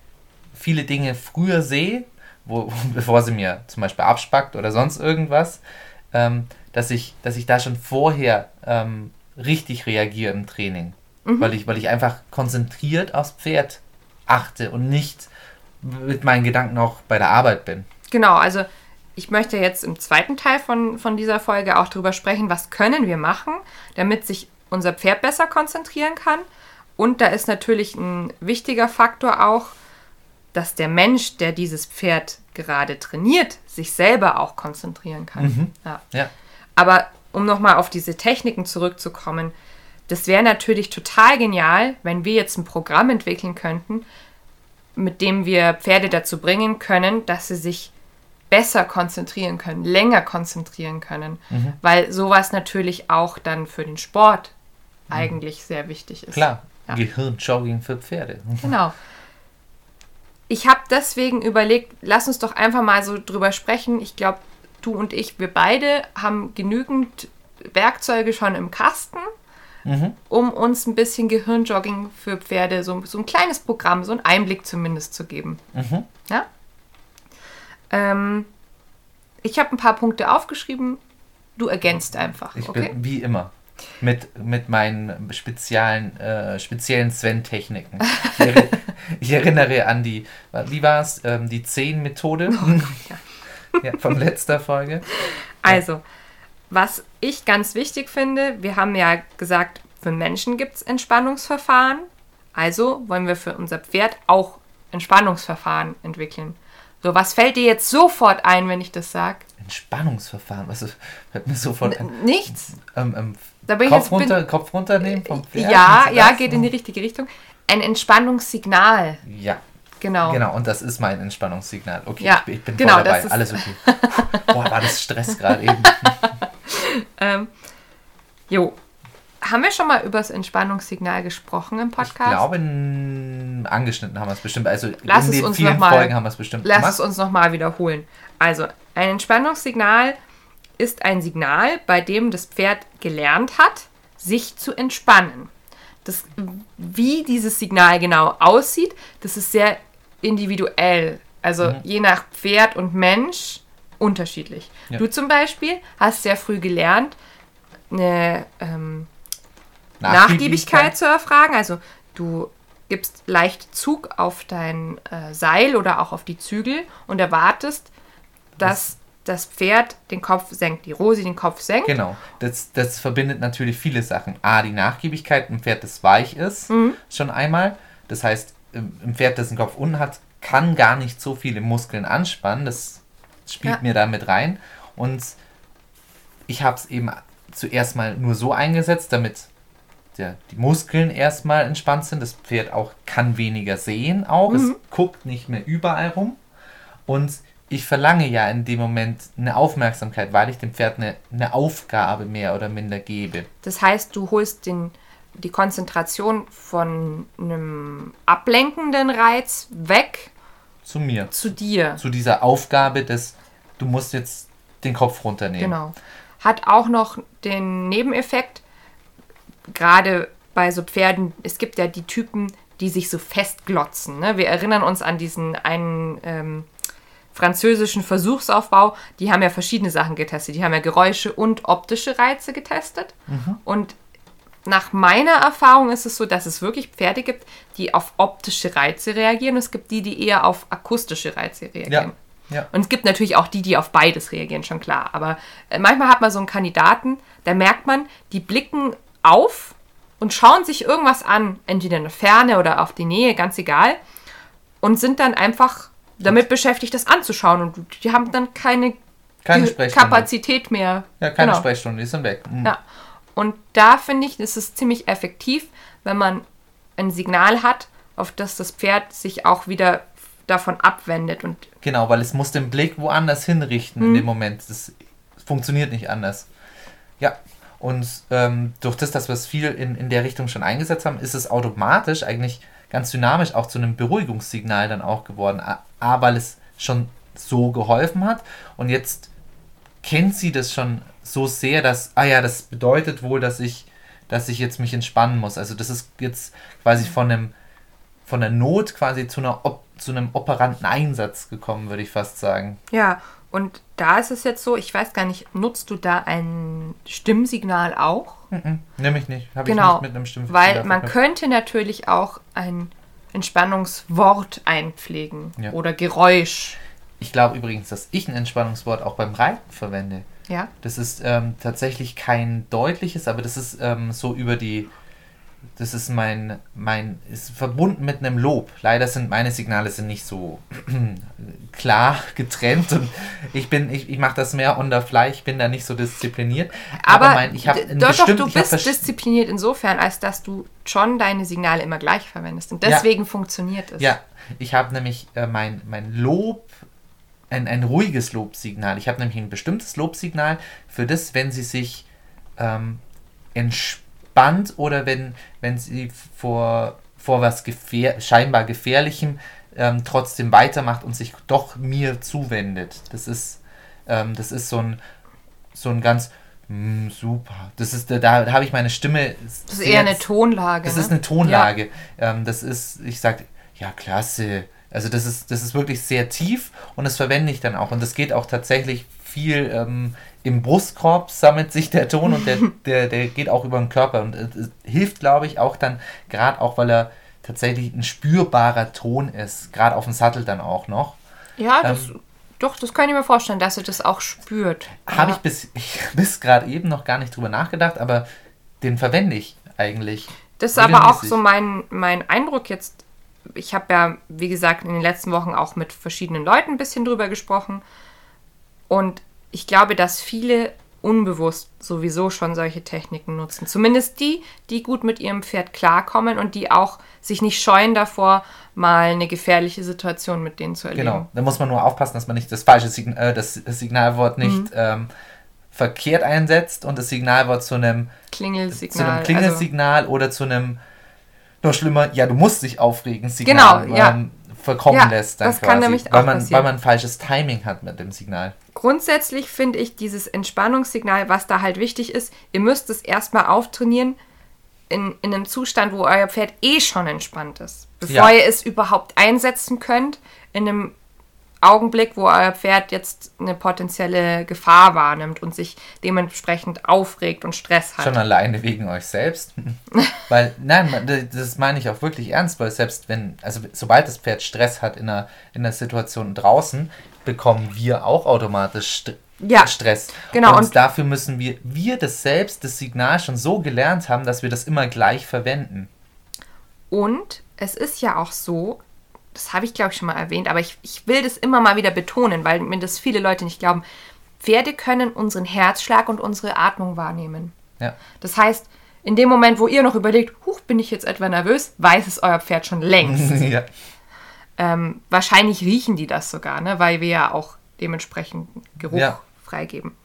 viele Dinge früher sehe, wo, [LAUGHS] bevor sie mir zum Beispiel abspackt oder sonst irgendwas, ähm, dass, ich, dass ich da schon vorher ähm, richtig reagiere im Training. Weil, ich, weil ich einfach konzentriert aufs Pferd achte und nicht mit meinen Gedanken auch bei der Arbeit bin. Genau, also ich möchte jetzt im zweiten Teil von, von dieser Folge auch darüber sprechen, was können wir machen, damit sich unser Pferd besser konzentrieren kann. Und da ist natürlich ein wichtiger Faktor auch, dass der Mensch, der dieses Pferd gerade trainiert, sich selber auch konzentrieren kann. Ja. Ja, Aber um nochmal auf diese Techniken zurückzukommen, das wäre natürlich total genial, wenn wir jetzt ein Programm entwickeln könnten, mit dem wir Pferde dazu bringen können, dass sie sich besser konzentrieren können, länger konzentrieren können, weil sowas natürlich auch dann für den Sport eigentlich sehr wichtig ist. klar. Ja. Gehirnjogging für Pferde. [LAUGHS] Genau. Ich habe deswegen überlegt, lass uns doch einfach mal so drüber sprechen. Ich glaube, du und ich, wir beide haben genügend Werkzeuge schon im Kasten, Mhm. um uns ein bisschen Gehirnjogging für Pferde, so, so ein kleines Programm, so einen Einblick zumindest zu geben. Mhm. Ja? Ähm, ich habe ein paar Punkte aufgeschrieben. Du ergänzt einfach. Ich okay? bin wie immer mit, mit meinen speziellen, äh, speziellen Sven-Techniken. [LAUGHS] Ich, erinnere an die, wie war es, ähm, die 10-Methode Oh [LAUGHS] ja, von letzter Folge. Also, was ich ganz wichtig finde, wir haben ja gesagt, für Menschen gibt es Entspannungsverfahren. Also wollen wir für unser Pferd auch Entspannungsverfahren entwickeln. So, was fällt dir jetzt sofort ein, wenn ich das sage? Entspannungsverfahren, was ist- fällt mir sofort ein. Nichts. Ähm, ähm, Da bin ich Kopf, bin- runter, Kopf runternehmen vom Pferd? Ja, ja, geht in die richtige Richtung. Ein Entspannungssignal. Ja, Genau. genau, und das ist mein Entspannungssignal. Okay, Ja, ich, bin- ich bin genau, voll dabei, alles okay. [LAUGHS] Boah, war das Stress gerade eben. [LAUGHS] [LAUGHS] Ähm, jo. Haben wir schon mal über das Entspannungssignal gesprochen im Ich Podcast? glaube, n- angeschnitten haben wir es bestimmt. Also Lass in es den uns vielen mal- Folgen haben wir es bestimmt Lass gemacht. es uns nochmal wiederholen. Also, ein Entspannungssignal ist ein Signal, bei dem das Pferd gelernt hat, sich zu entspannen. Das, wie dieses Signal genau aussieht, das ist sehr individuell. Also Mhm. je nach Pferd und Mensch unterschiedlich. Ja. Du zum Beispiel hast sehr früh gelernt, eine ähm, Nachgiebigkeit zu erfragen. Also du gibst leicht Zug auf dein äh, Seil oder auch auf die Zügel und erwartest, dass das Pferd den Kopf senkt, die Rosi den Kopf senkt. Genau, das, das verbindet natürlich viele Sachen. A, die Nachgiebigkeit, ein Pferd, das weich ist, Mhm. schon einmal. Das heißt, im- ein Pferd, das einen Kopf unten hat, kann gar nicht so viele Muskeln anspannen. Das spielt Ja. mir da mit rein. Und ich habe es eben zuerst mal nur so eingesetzt, damit der, die Muskeln erstmal entspannt sind. Das Pferd auch kann weniger sehen auch. Es guckt nicht mehr überall rum. Und ich verlange ja in dem Moment eine Aufmerksamkeit, weil ich dem Pferd eine, eine Aufgabe mehr oder minder gebe. Das heißt, du holst den, die Konzentration von einem ablenkenden Reiz weg Zu mir. zu dir. Zu dieser Aufgabe des, du musst jetzt den Kopf runternehmen. Genau. Hat auch noch den Nebeneffekt, gerade bei so Pferden, es gibt ja die Typen, die sich so festglotzen. Ne? Wir erinnern uns an diesen einen ähm, französischen Versuchsaufbau. Die haben ja verschiedene Sachen getestet. Die haben ja Geräusche und optische Reize getestet. Und nach meiner Erfahrung ist es so, dass es wirklich Pferde gibt, die auf optische Reize reagieren. Es gibt die, die eher auf akustische Reize reagieren. Ja. Ja. Und es gibt natürlich auch die, die auf beides reagieren, schon klar. Aber äh, manchmal hat man so einen Kandidaten, da merkt man, die blicken auf und schauen sich irgendwas an, entweder in der Ferne oder auf die Nähe, ganz egal, und sind dann einfach damit beschäftigt, das anzuschauen. Und die haben dann keine, Keine. Kapazität mehr. Ja, keine Genau. Sprechstunde, die sind weg. Mhm. Ja. Und da finde ich, ist es ziemlich effektiv, wenn man ein Signal hat, auf das das Pferd sich auch wieder davon abwendet. Und Genau, weil es muss den Blick woanders hinrichten Mhm. in dem Moment. Das funktioniert nicht anders. Ja, und ähm, durch das, dass wir es viel in, in der Richtung schon eingesetzt haben, ist es automatisch eigentlich ganz dynamisch auch zu einem Beruhigungssignal dann auch geworden. A, weil es schon so geholfen hat und jetzt kennt sie das schon so sehr, dass, ah ja, das bedeutet wohl, dass ich, dass ich jetzt mich entspannen muss. Also das ist jetzt quasi von einem von der Not quasi zu, einer op zu einem operanten Einsatz gekommen, würde ich fast sagen. ja, und da ist es jetzt so, ich weiß gar nicht, nutzt du da ein Stimmsignal auch? Mhm. Nimm ich nicht. Habe ich Genau, nicht mit einem Stimmfehler weil man könnte natürlich auch ein Entspannungswort einpflegen Ja. oder Geräusch. Ich glaube übrigens, dass ich ein Entspannungswort auch beim Reiten verwende. Ja, Das ist ähm, tatsächlich kein deutliches, aber das ist ähm, so über die. Das ist mein, mein, ist verbunden mit einem Lob. Leider sind meine Signale sind nicht so [CLEARS THROAT] klar getrennt und ich bin, ich, ich mache das mehr on the fly, ich bin da nicht so diszipliniert. aber, mein, ich habe doch, doch, du bist diszipliniert insofern, als dass du schon deine Signale immer gleich verwendest. Und Ja. deswegen funktioniert es. Ja, ich habe nämlich äh, mein, mein Lob, ein, ein ruhiges Lobsignal. Ich habe nämlich ein bestimmtes Lobsignal für das, wenn sie sich ähm, entspannt oder wenn, wenn sie vor, vor was gefähr scheinbar Gefährlichem ähm, trotzdem weitermacht und sich doch mir zuwendet. Das ist, ähm, das ist so ein, so ein ganz mm, super. Das ist, da, da habe ich meine Stimme. Das ist eher eine Tonlage. Das ne? ist eine Tonlage. Ähm, das ist, ich sag, ja, klasse. Also das ist, das ist wirklich sehr tief und das verwende ich dann auch. Und das geht auch tatsächlich viel ähm, im Brustkorb sammelt sich der Ton und der, [LAUGHS] der, der geht auch über den Körper. Und es es hilft, glaube ich, auch dann, gerade auch, weil er tatsächlich ein spürbarer Ton ist, gerade auf dem Sattel dann auch noch. Ja, das, Ähm, doch, das kann ich mir vorstellen, dass er das auch spürt. Habe ich bis, [LAUGHS] ich, bis gerade eben noch gar nicht drüber nachgedacht, aber den verwende ich eigentlich. Das ist aber auch so mein, mein Eindruck jetzt. Ich habe ja, wie gesagt, in den letzten Wochen auch mit verschiedenen Leuten ein bisschen drüber gesprochen. Und ich glaube, dass viele unbewusst sowieso schon solche Techniken nutzen. Zumindest die, die gut mit ihrem Pferd klarkommen und die auch sich nicht scheuen davor, mal eine gefährliche Situation mit denen zu erleben. Genau, da muss man nur aufpassen, dass man nicht das falsche Sign äh, das Signalwort nicht Mhm. ähm, verkehrt einsetzt und das Signalwort zu einem, Klingelsignal. zu einem also, Klingelsignal oder zu einem noch schlimmer, ja, du musst dich aufregen, Signal Genau, ja. ähm, verkommen Ja, lässt. Dann das kann nämlich weil auch man, passieren. weil man ein falsches Timing hat mit dem Signal. grundsätzlich finde ich dieses Entspannungssignal, was da halt wichtig ist, ihr müsst es erstmal auftrainieren in, in einem Zustand, wo euer Pferd eh schon entspannt ist. Bevor Ja. ihr es überhaupt einsetzen könnt, in einem Augenblick, wo euer Pferd jetzt eine potenzielle Gefahr wahrnimmt und sich dementsprechend aufregt und Stress hat. Schon alleine wegen euch selbst. [LAUGHS] weil, nein, das- meine ich auch wirklich ernst, weil selbst wenn, also sobald das Pferd Stress hat in einer, in einer Situation draußen, bekommen wir auch automatisch St Ja, Stress. genau, Und, und- dafür müssen wir, wir das selbst, das Signal schon so gelernt haben, dass wir das immer gleich verwenden. Und es ist ja auch so, das habe ich glaube ich schon mal erwähnt, aber ich, ich will das immer mal wieder betonen, weil mir das viele Leute nicht glauben. Pferde können unseren Herzschlag und unsere Atmung wahrnehmen. Ja. Das heißt, in dem Moment, wo ihr noch überlegt, huch, bin ich jetzt etwa nervös, weiß es euer Pferd schon längst. [LAUGHS] ja. ähm, wahrscheinlich riechen die das sogar, ne? weil wir ja auch dementsprechend Geruch Ja. freigeben.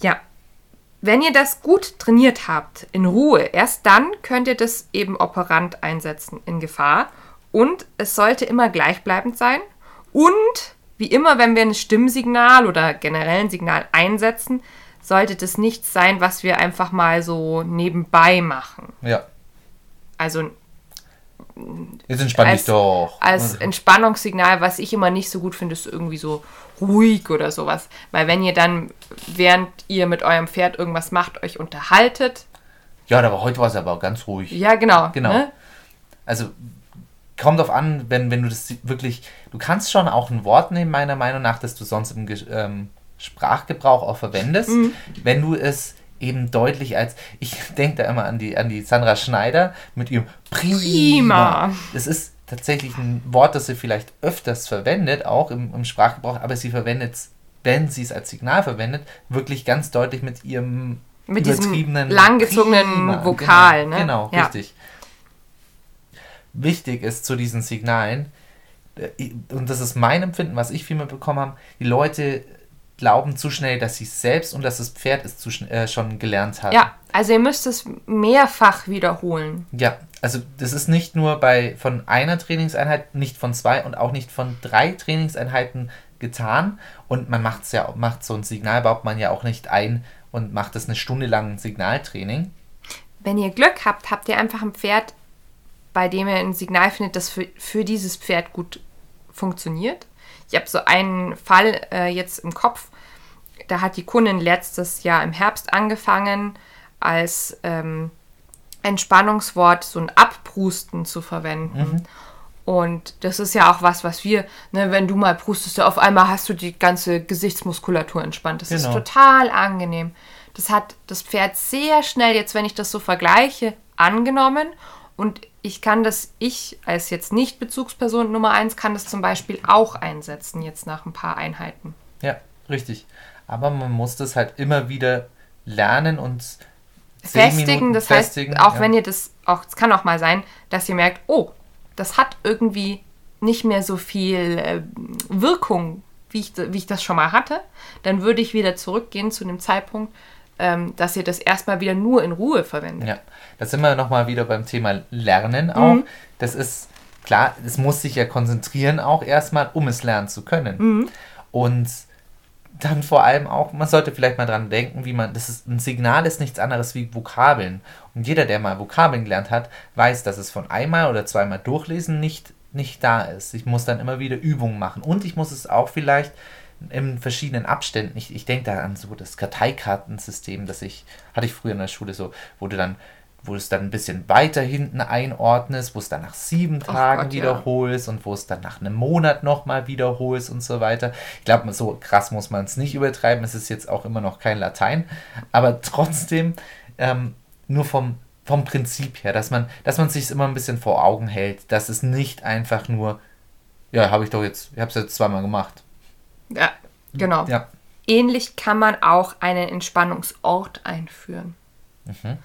Ja, wenn ihr das gut trainiert habt, in Ruhe, erst dann könnt ihr das eben operant einsetzen in Gefahr. Und es sollte immer gleichbleibend sein. Und wie immer, wenn wir ein Stimmsignal oder generell ein Signal einsetzen, sollte das nichts sein, was wir einfach mal so nebenbei machen. ja. Also Jetzt entspann dich Als- doch. als Entspannungssignal, was ich immer nicht so gut finde, ist irgendwie so ruhig oder sowas. Weil wenn ihr dann, während ihr mit eurem Pferd irgendwas macht, euch unterhaltet, ja, aber heute war es aber ganz ruhig. ja genau, Genau. Ne? Also kommt auf an, wenn, wenn du das wirklich, du kannst schon auch ein Wort nehmen, meiner Meinung nach, das du sonst im ähm, Sprachgebrauch auch verwendest, mhm. wenn du es eben deutlich als, ich [LAUGHS] denke da immer an die, an die Sandra Schneider mit ihrem Prima. Prima. Das ist tatsächlich ein Wort, das sie vielleicht öfters verwendet, auch im, im Sprachgebrauch, aber sie verwendet es, wenn sie es als Signal verwendet, wirklich ganz deutlich mit ihrem mit übertriebenen langgezogenen. Vokal. Genau, ne? genau ja. richtig. Wichtig ist zu diesen Signalen, äh, und das ist mein Empfinden, was ich viel mehr bekommen habe, die Leute glauben zu schnell, dass sie es selbst und dass das Pferd es zu, äh, schon gelernt hat. Ja, also ihr müsst es mehrfach wiederholen. Ja, also das ist nicht nur bei von einer Trainingseinheit, nicht von zwei und auch nicht von drei Trainingseinheiten getan. Und man macht ja, macht so ein Signal, baut man ja auch nicht ein und macht das eine Stunde lang ein Signaltraining. Wenn ihr Glück habt, habt ihr einfach ein Pferd, bei dem ihr ein Signal findet, das für, für dieses Pferd gut funktioniert. Ich habe so einen Fall äh, jetzt im Kopf. Da hat die Kundin letztes Jahr im Herbst angefangen, als ähm, Entspannungswort so ein Abprusten zu verwenden. Mhm. Und das ist ja auch was, was wir, ne, wenn du mal prustest, auf einmal hast du die ganze Gesichtsmuskulatur entspannt. Das genau. ist total angenehm. Das hat das Pferd sehr schnell, jetzt wenn ich das so vergleiche, angenommen. Und ich kann das, ich als jetzt nicht Bezugsperson Nummer eins, kann das zum Beispiel auch einsetzen, jetzt nach ein paar Einheiten. Ja, richtig. Aber man muss das halt immer wieder lernen und festigen. Das festigen, heißt, auch ja. wenn ihr das, auch, es kann auch mal sein, dass ihr merkt, oh, das hat irgendwie nicht mehr so viel äh, Wirkung, wie ich, wie ich das schon mal hatte, dann würde ich wieder zurückgehen zu dem Zeitpunkt, ähm, dass ihr das erstmal wieder nur in Ruhe verwendet. Ja, da sind wir nochmal wieder beim Thema Lernen auch. Mhm. Das ist klar, es muss sich ja konzentrieren auch erstmal, um es lernen zu können. Mhm. Und dann vor allem auch, man sollte vielleicht mal dran denken, wie man, das ist, ein Signal ist nichts anderes wie Vokabeln. Und jeder, der mal Vokabeln gelernt hat, weiß, dass es von einmal oder zweimal durchlesen nicht, nicht da ist. Ich muss dann immer wieder Übungen machen. Und ich muss es auch vielleicht in verschiedenen Abständen, ich, ich denke da an so das Karteikartensystem, das ich, hatte ich früher in der Schule so, wo du dann wo es dann ein bisschen weiter hinten einordnest, wo es dann nach sieben Tagen Gott, wiederholst ja. und wo es dann nach einem Monat nochmal wiederholst und so weiter. Ich glaube, so krass muss man es nicht übertreiben. Es ist jetzt auch immer noch kein Latein, aber trotzdem ähm, nur vom, vom Prinzip her, dass man, dass man sich immer ein bisschen vor Augen hält, dass es nicht einfach nur, ja, habe ich doch jetzt, ich habe es jetzt zweimal gemacht. Ja, genau. Ja. Ähnlich kann man auch einen Entspannungsort einführen. Mhm.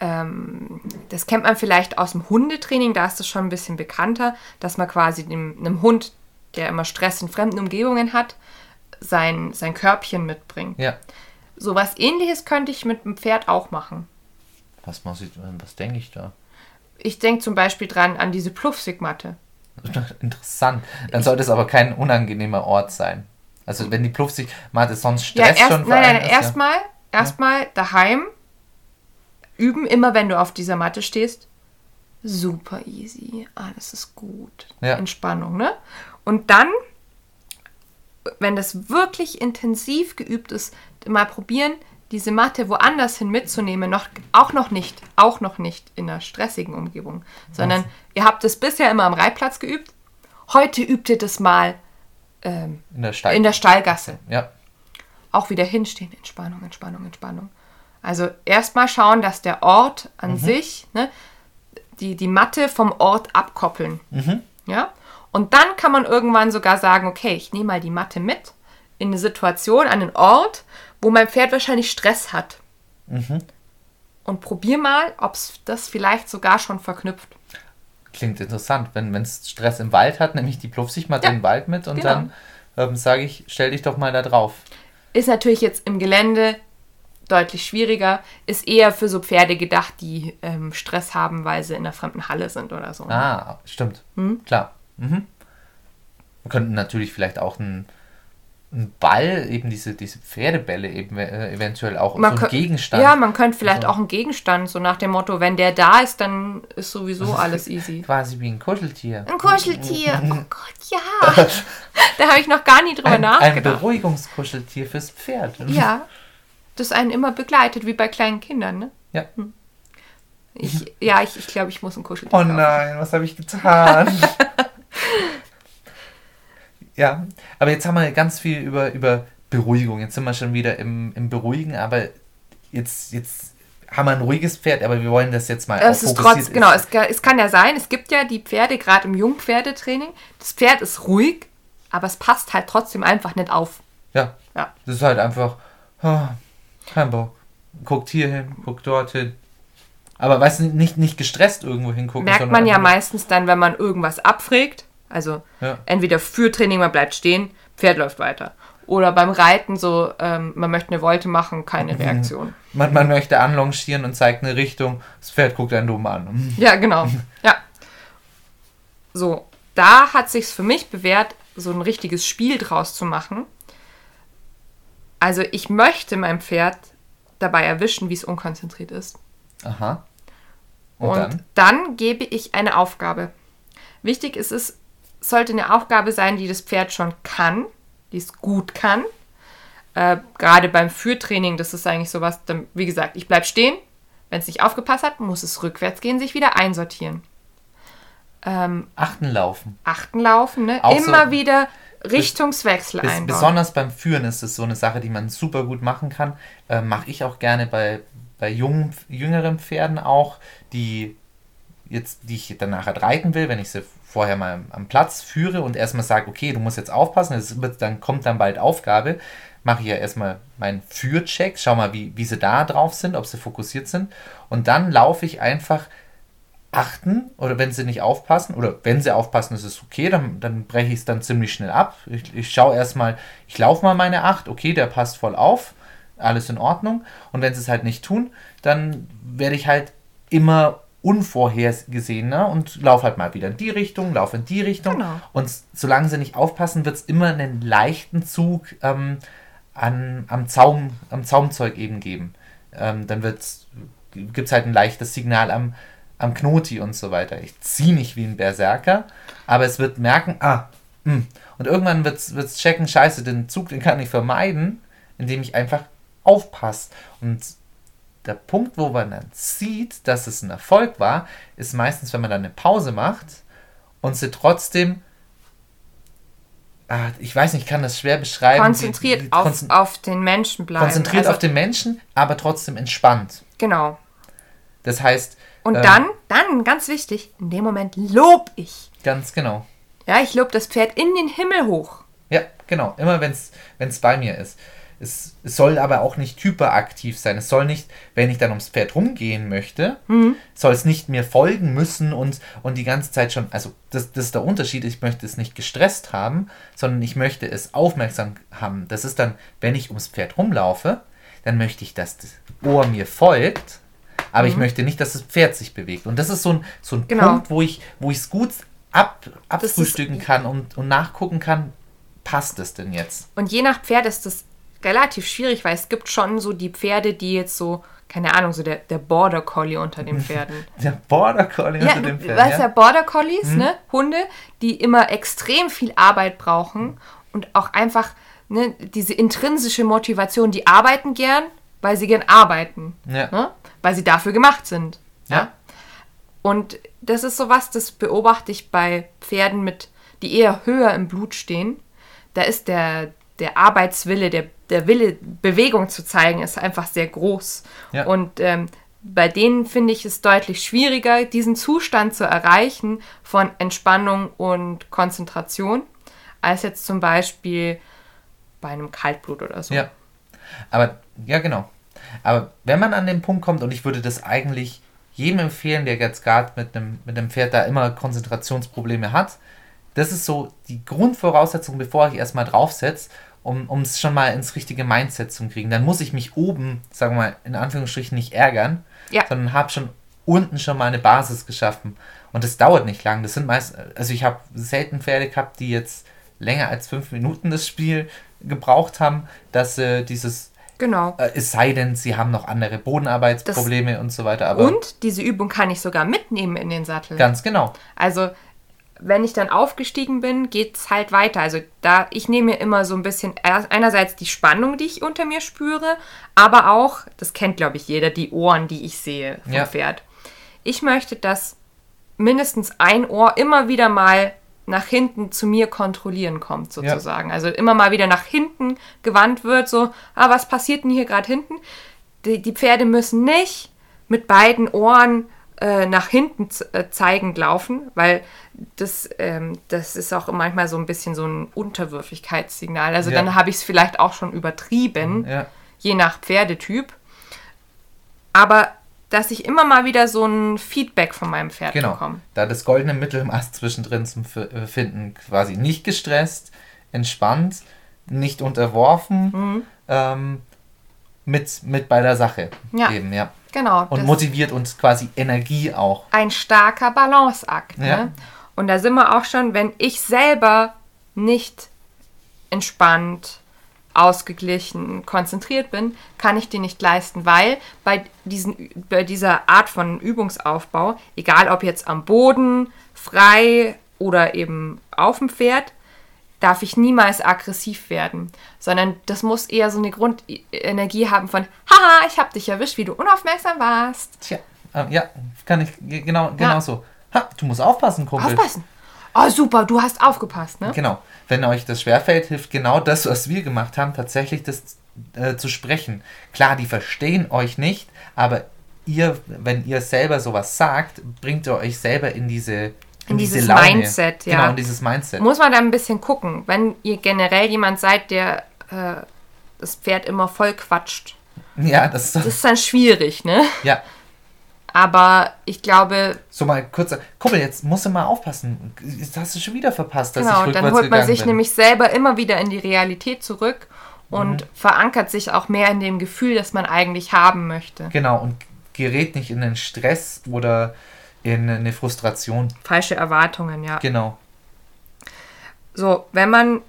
Ähm, das kennt man vielleicht aus dem Hundetraining, da ist es schon ein bisschen bekannter, dass man quasi dem, einem Hund, der immer Stress in fremden Umgebungen hat, sein, sein Körbchen mitbringt. Ja. So was ähnliches könnte ich mit dem Pferd auch machen. Was, was denke ich da? Ich denke zum Beispiel dran an diese Pluffsigmatte. [LAUGHS] Interessant. Dann sollte es aber kein unangenehmer Ort sein. Also wenn die Pluffsigmatte sonst Stress ja, erst, schon Nein, nein, erstmal ja. erstmal daheim üben, immer wenn du auf dieser Matte stehst. Super easy. Alles ist gut. Ja. Entspannung, ne? Und dann, wenn das wirklich intensiv geübt ist, mal probieren, diese Matte woanders hin mitzunehmen, noch, auch noch nicht, auch noch nicht in einer stressigen Umgebung, sondern Was? ihr habt es bisher immer am Reitplatz geübt. Heute übt ihr das mal ähm, in, der in der Stallgasse. Ja. Auch wieder hinstehen, Entspannung, Entspannung, Entspannung. Also erstmal schauen, dass der Ort an mhm. sich, ne, die, die Matte vom Ort abkoppeln. Mhm. Ja? Und dann kann man irgendwann sogar sagen, okay, ich nehme mal die Matte mit in eine Situation, an einen Ort, wo mein Pferd wahrscheinlich Stress hat. Mhm. Und probier mal, ob es das vielleicht sogar schon verknüpft. Klingt interessant. Wenn es Stress im Wald hat, nehme ich die Pluffsichtmatte ja, im Wald mit und genau. dann ähm, sage ich, stell dich doch mal da drauf. Ist natürlich jetzt im Gelände deutlich schwieriger. Ist eher für so Pferde gedacht, die ähm, Stress haben, weil sie in einer fremden Halle sind oder so. Ah, stimmt. Hm? Klar. Mhm. Wir könnten natürlich vielleicht auch einen, einen Ball, eben diese, diese Pferdebälle eben äh, eventuell auch man so ein Gegenstand. Ja, man könnte vielleicht also, auch einen Gegenstand, so nach dem Motto, wenn der da ist, dann ist sowieso alles easy. [LAUGHS] Quasi wie ein Kuscheltier. Ein Kuscheltier. [LAUGHS] Oh Gott, ja. [LAUGHS] da habe ich noch gar nie drüber ein, nachgedacht. Ein Beruhigungskuscheltier fürs Pferd. Ja. das einen immer begleitet, wie bei kleinen Kindern, ne? Ja. Hm. Ich, ja, ich, ich glaube, ich muss ein Kuscheltier Oh nein, was habe ich getan? Ja, aber jetzt haben wir ganz viel über, über Beruhigung. Jetzt sind wir schon wieder im, im Beruhigen, aber jetzt, jetzt haben wir ein ruhiges Pferd, aber wir wollen das jetzt mal Es ist trotz, genau, es, ga- es kann ja sein, es gibt ja die Pferde, gerade im Jungpferdetraining, das Pferd ist ruhig, aber es passt halt trotzdem einfach nicht auf. Ja, Ja. das ist halt einfach, ah, kein Bock. Guckt hier hin, guckt dort hin. Aber weißt du, nicht, nicht gestresst irgendwo hingucken. Merkt man ja meistens dann, wenn man irgendwas abfragt, also Ja. entweder für Training, man bleibt stehen, Pferd läuft weiter. Oder beim Reiten so, ähm, man möchte eine Wolte machen, keine Mhm. Reaktion. Man, man möchte anlongieren und zeigt eine Richtung, das Pferd guckt einen dumm an. Ja, genau. [LAUGHS] Ja. So, da hat sich's für mich bewährt, so ein richtiges Spiel draus zu machen. Also ich möchte mein Pferd dabei erwischen, wie es unkonzentriert ist. Aha. Und, Und, dann? dann? gebe ich eine Aufgabe. Wichtig ist es, sollte eine Aufgabe sein, die das Pferd schon kann, die es gut kann. Äh, Gerade beim Führtraining, das ist eigentlich sowas, dann, wie gesagt, ich bleibe stehen. Wenn es nicht aufgepasst hat, muss es rückwärts gehen, sich wieder einsortieren. Ähm, Achten laufen. achten laufen, ne? Auch so- immer wieder Richtungswechsel Bis, einbauen. besonders beim Führen ist es so eine Sache, die man super gut machen kann. Äh, Mache ich auch gerne bei, bei jungen, jüngeren Pferden auch, die jetzt, die ich dann nachher reiten will, wenn ich sie vorher mal am Platz führe und erstmal sage, okay, du musst jetzt aufpassen, es wird, dann kommt dann bald Aufgabe, mache ich ja erstmal meinen Führcheck, schau mal, wie, wie sie da drauf sind, ob sie fokussiert sind und dann laufe ich einfach achten oder wenn sie nicht aufpassen oder wenn sie aufpassen, ist es okay, dann, dann breche ich es dann ziemlich schnell ab. Ich, ich schaue erstmal, ich laufe mal meine acht, okay, der passt voll auf, alles in Ordnung. Und wenn sie es halt nicht tun, dann werde ich halt immer unvorhergesehener und laufe halt mal wieder in die Richtung, laufe in die Richtung. Genau. Und solange sie nicht aufpassen, wird es immer einen leichten Zug ähm, an, am, Zaum, am Zaumzeug eben geben. Ähm, dann gibt es halt ein leichtes Signal am, am Knoti und so weiter. Ich ziehe nicht wie ein Berserker, aber es wird merken, ah, mh. und irgendwann wird es checken, scheiße, den Zug, den kann ich vermeiden, indem ich einfach aufpasse. Und der Punkt, wo man dann sieht, dass es ein Erfolg war, ist meistens, wenn man dann eine Pause macht und sie trotzdem, ah, ich weiß nicht, ich kann das schwer beschreiben. Konzentriert die- die- auf, konzen- auf den Menschen bleiben. konzentriert Also, auf den Menschen, aber trotzdem entspannt. Genau. Das heißt, Und ähm, dann, dann, ganz wichtig, in dem Moment lob ich. ganz genau. Ja, ich lob das Pferd in den Himmel hoch. Ja, genau. Immer wenn es bei mir ist. Es, es soll aber auch nicht hyperaktiv sein. Es soll nicht, wenn ich dann ums Pferd rumgehen möchte, soll es nicht mir folgen müssen und, und die ganze Zeit schon, also das, das ist der Unterschied, ich möchte es nicht gestresst haben, sondern ich möchte es aufmerksam haben. Das ist dann, wenn ich ums Pferd rumlaufe, dann möchte ich, dass das Ohr mir folgt, aber ich möchte nicht, dass das Pferd sich bewegt. Und das ist so ein, so ein Genau. Punkt, wo ich wo es gut ab, abfrühstücken kann und, und nachgucken kann, passt es denn jetzt? Und je nach Pferd ist das relativ schwierig, weil es gibt schon so die Pferde, die jetzt so, keine Ahnung, so der, der Border Collie unter den Pferden. [LAUGHS] Der Border Collie ja, unter dem du Pferd. weißt ja, ja? Border Collies, ne? Hunde, die immer extrem viel Arbeit brauchen und auch einfach ne, diese intrinsische Motivation, die arbeiten gern, weil sie gern arbeiten. Ja. Ne? Weil sie dafür gemacht sind. Ja. Und das ist sowas, das beobachte ich bei Pferden mit, die eher höher im Blut stehen. Da ist der, der Arbeitswille, der, der Wille, Bewegung zu zeigen, ist einfach sehr groß. Ja. Und ähm, bei denen finde ich es deutlich schwieriger, diesen Zustand zu erreichen von Entspannung und Konzentration, als jetzt zum Beispiel bei einem Kaltblut oder so. Ja. Aber, ja, genau. Aber wenn man an den Punkt kommt, und ich würde das eigentlich jedem empfehlen, der jetzt gerade mit einem, mit einem Pferd da immer Konzentrationsprobleme hat, das ist so die Grundvoraussetzung, bevor ich erstmal draufsetze, um es schon mal ins richtige Mindset zu kriegen. Dann muss ich mich oben, sagen wir mal, in Anführungsstrichen nicht ärgern, Ja. sondern habe schon unten schon mal eine Basis geschaffen. Und das dauert nicht lang. Das sind meist, also ich habe selten Pferde gehabt, die jetzt länger als fünf Minuten das Spiel gebraucht haben, dass äh, dieses, Genau. äh, es sei denn, sie haben noch andere Bodenarbeitsprobleme und so weiter. Aber Und diese Übung kann ich sogar mitnehmen in den Sattel. ganz genau. Also, wenn ich dann aufgestiegen bin, geht es halt weiter. Also, da, ich nehme mir immer so ein bisschen einerseits die Spannung, die ich unter mir spüre, aber auch, das kennt glaube ich jeder, die Ohren, die ich sehe vom Ja. Pferd. ich möchte, dass mindestens ein Ohr immer wieder mal nach hinten zu mir kontrollieren kommt, sozusagen. Ja. Also immer mal wieder nach hinten gewandt wird, so, ah, was passiert denn hier gerade hinten? Die, die, Pferde müssen nicht mit beiden Ohren äh, nach hinten äh, zeigend laufen, weil das, ähm, das ist auch manchmal so ein bisschen so ein Unterwürfigkeitssignal. Also ja. dann habe ich es vielleicht auch schon übertrieben, ja. je nach Pferdetyp. Aber dass ich immer mal wieder so ein Feedback von meinem Pferd genau. bekomme. Da das goldene Mittel im [LAUGHS] Ast zwischendrin zu äh, finden, quasi nicht gestresst, entspannt, nicht unterworfen, mhm. ähm, mit, mit bei der Sache ja. eben, ja. Genau. Und motiviert uns quasi Energie auch. Ein starker Balanceakt. Ne? Ja. Und da sind wir auch schon, wenn ich selber nicht entspannt, ausgeglichen, konzentriert bin, kann ich den nicht leisten, weil bei, diesen, bei dieser Art von Übungsaufbau, egal ob jetzt am Boden, frei oder eben auf dem Pferd, darf ich niemals aggressiv werden, sondern das muss eher so eine Grundenergie haben von, haha, ich hab dich erwischt, wie du unaufmerksam warst. Tja, äh, ja, kann ich, genau, genau ja. so. Ha, du musst aufpassen, Kumpel. Aufpassen. Oh, super, du hast aufgepasst, ne? Genau. Wenn euch das schwerfällt, hilft genau das, was wir gemacht haben, tatsächlich das äh, zu sprechen. Klar, die verstehen euch nicht, aber ihr, wenn ihr selber sowas sagt, bringt ihr euch selber in diese in, dieses Laune. Mindset, ja. Genau, in dieses Mindset. Muss man da ein bisschen gucken. Wenn ihr generell jemand seid, der äh, das Pferd immer voll quatscht. Ja, das, das ist dann schwierig, ne? Ja. Aber ich glaube. So mal kurz. Kumpel, jetzt musst du mal aufpassen. Jetzt hast du schon wieder verpasst, dass genau, ich dann holt man sich bin. nämlich selber immer wieder in die Realität zurück und mhm. verankert sich auch mehr in dem Gefühl, das man eigentlich haben möchte. Genau, und gerät nicht in den Stress oder in eine Frustration. Falsche Erwartungen, ja. Genau. So, wenn man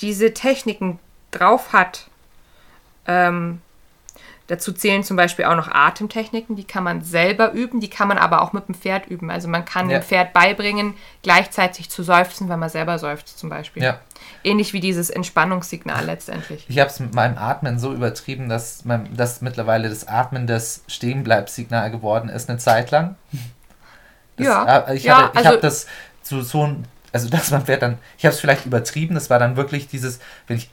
diese Techniken drauf hat, ähm, dazu zählen zum Beispiel auch noch Atemtechniken, die kann man selber üben, die kann man aber auch mit dem Pferd üben. Also man kann ja. dem Pferd beibringen, gleichzeitig zu seufzen, wenn man selber seufzt zum Beispiel. Ja. Ähnlich wie dieses Entspannungssignal letztendlich. Ich habe es mit meinem Atmen so übertrieben, dass, mein, dass mittlerweile das Atmen das Stehenbleibsignal geworden ist, eine Zeit lang. Das, ja. Äh, ich, ja, hatte, ich also, habe das zu so ein, also dass man Pferd dann, ich habe es vielleicht übertrieben, das war dann wirklich dieses, wenn ich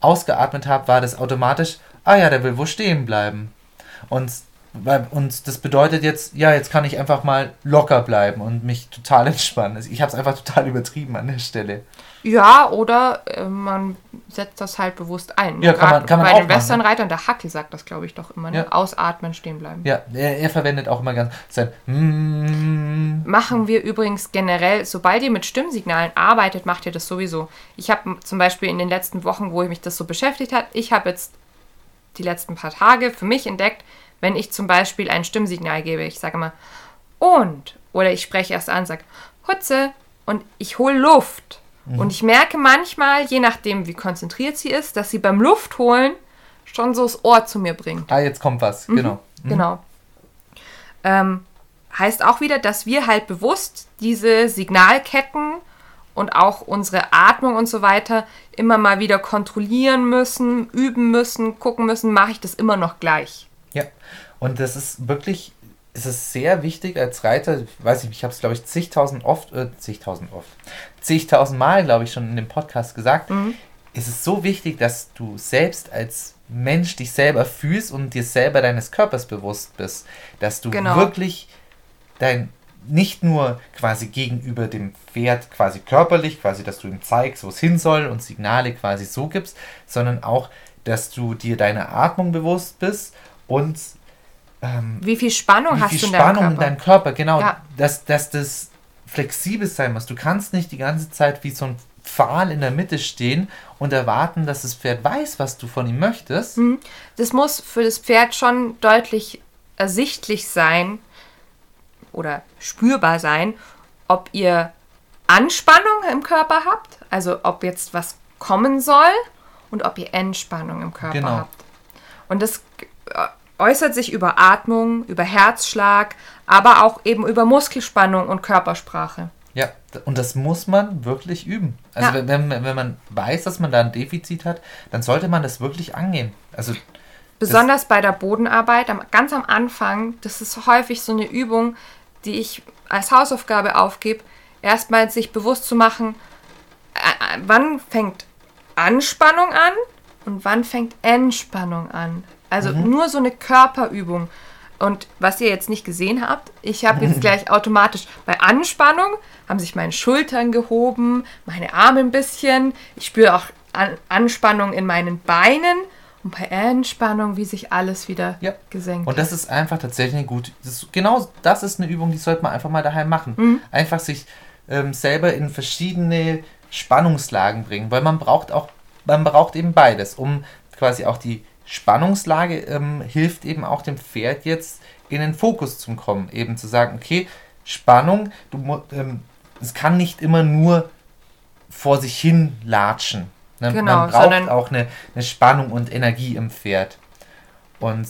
ausgeatmet habe, war das automatisch, ah ja, der will wo stehen bleiben. Und und das bedeutet jetzt, ja, jetzt kann ich einfach mal locker bleiben und mich total [LAUGHS] entspannen. Ich habe es einfach total übertrieben an der Stelle. Ja, oder äh, man setzt das halt bewusst ein. Ja, kann man, kann man Bei den Westernreitern, der Hackel sagt das, glaube ich, doch immer. Ne? Ja. Ausatmen, stehen bleiben. Ja, er, er, verwendet auch immer ganz sein mm. Machen wir übrigens generell, sobald ihr mit Stimmsignalen arbeitet, macht ihr das sowieso. Ich habe zum Beispiel in den letzten Wochen, wo ich mich das so beschäftigt hat, ich habe jetzt die letzten paar Tage für mich entdeckt, wenn ich zum Beispiel ein Stimmsignal gebe, ich sage mal und oder ich spreche erst an, sage Hutze und ich hole Luft. Mhm. Und ich merke manchmal, je nachdem wie konzentriert sie ist, dass sie beim Luftholen schon so das Ohr zu mir bringt. Ah, jetzt kommt was, mhm. genau. Mhm. Genau. Ähm, heißt auch wieder, dass wir halt bewusst diese Signalketten und auch unsere Atmung und so weiter immer mal wieder kontrollieren müssen, üben müssen, gucken müssen, mache ich das immer noch gleich. Ja, und das ist wirklich, es ist sehr wichtig als Reiter, ich weiß nicht, ich habe es glaube ich zigtausend oft, äh, zigtausend oft, zigtausend Mal glaube ich schon in dem Podcast gesagt, mhm. es ist so wichtig, dass du selbst als Mensch dich selber fühlst und dir selber deines Körpers bewusst bist, dass du genau. wirklich dein nicht nur quasi gegenüber dem Pferd quasi körperlich, quasi, dass du ihm zeigst, wo es hin soll und Signale quasi so gibst, sondern auch, dass du dir deiner Atmung bewusst bist und ähm, wie viel Spannung wie hast viel du in Spannung deinem Körper? in deinem Körper, genau, ja. dass, dass das flexibel sein muss. Du kannst nicht die ganze Zeit wie so ein Pfahl in der Mitte stehen und erwarten, dass das Pferd weiß, was du von ihm möchtest. Mhm. Das muss für das Pferd schon deutlich ersichtlich sein oder spürbar sein, ob ihr Anspannung im Körper habt, also ob jetzt was kommen soll und ob ihr Entspannung im Körper genau. habt. Und das äußert sich über Atmung, über Herzschlag, aber auch eben über Muskelspannung und Körpersprache. Ja, und das muss man wirklich üben. Also ja. wenn, wenn man weiß, dass man da ein Defizit hat, dann sollte man das wirklich angehen. Also Besonders bei der Bodenarbeit, am, ganz am Anfang, das ist häufig so eine Übung, die ich als Hausaufgabe aufgebe, erstmal sich bewusst zu machen, äh, äh, wann fängt Anspannung an und wann fängt Entspannung an. Also nur so eine Körperübung. Und was ihr jetzt nicht gesehen habt, ich habe jetzt [LAUGHS] gleich automatisch bei Anspannung haben sich meine Schultern gehoben, meine Arme ein bisschen. Ich spüre auch An Anspannung in meinen Beinen und bei Entspannung, wie sich alles wieder Ja. gesenkt Und das ist einfach tatsächlich eine gute. Das genau das ist eine Übung, die sollte man einfach mal daheim machen. Mhm. Einfach sich ähm, selber in verschiedene Spannungslagen bringen, weil man braucht auch, man braucht eben beides, um quasi auch die Spannungslage ähm, hilft eben auch dem Pferd jetzt in den Fokus zu kommen, eben zu sagen, okay, Spannung, du ähm, es kann nicht immer nur vor sich hin latschen. Ne? Genau, man braucht auch eine, eine Spannung und Energie im Pferd. Und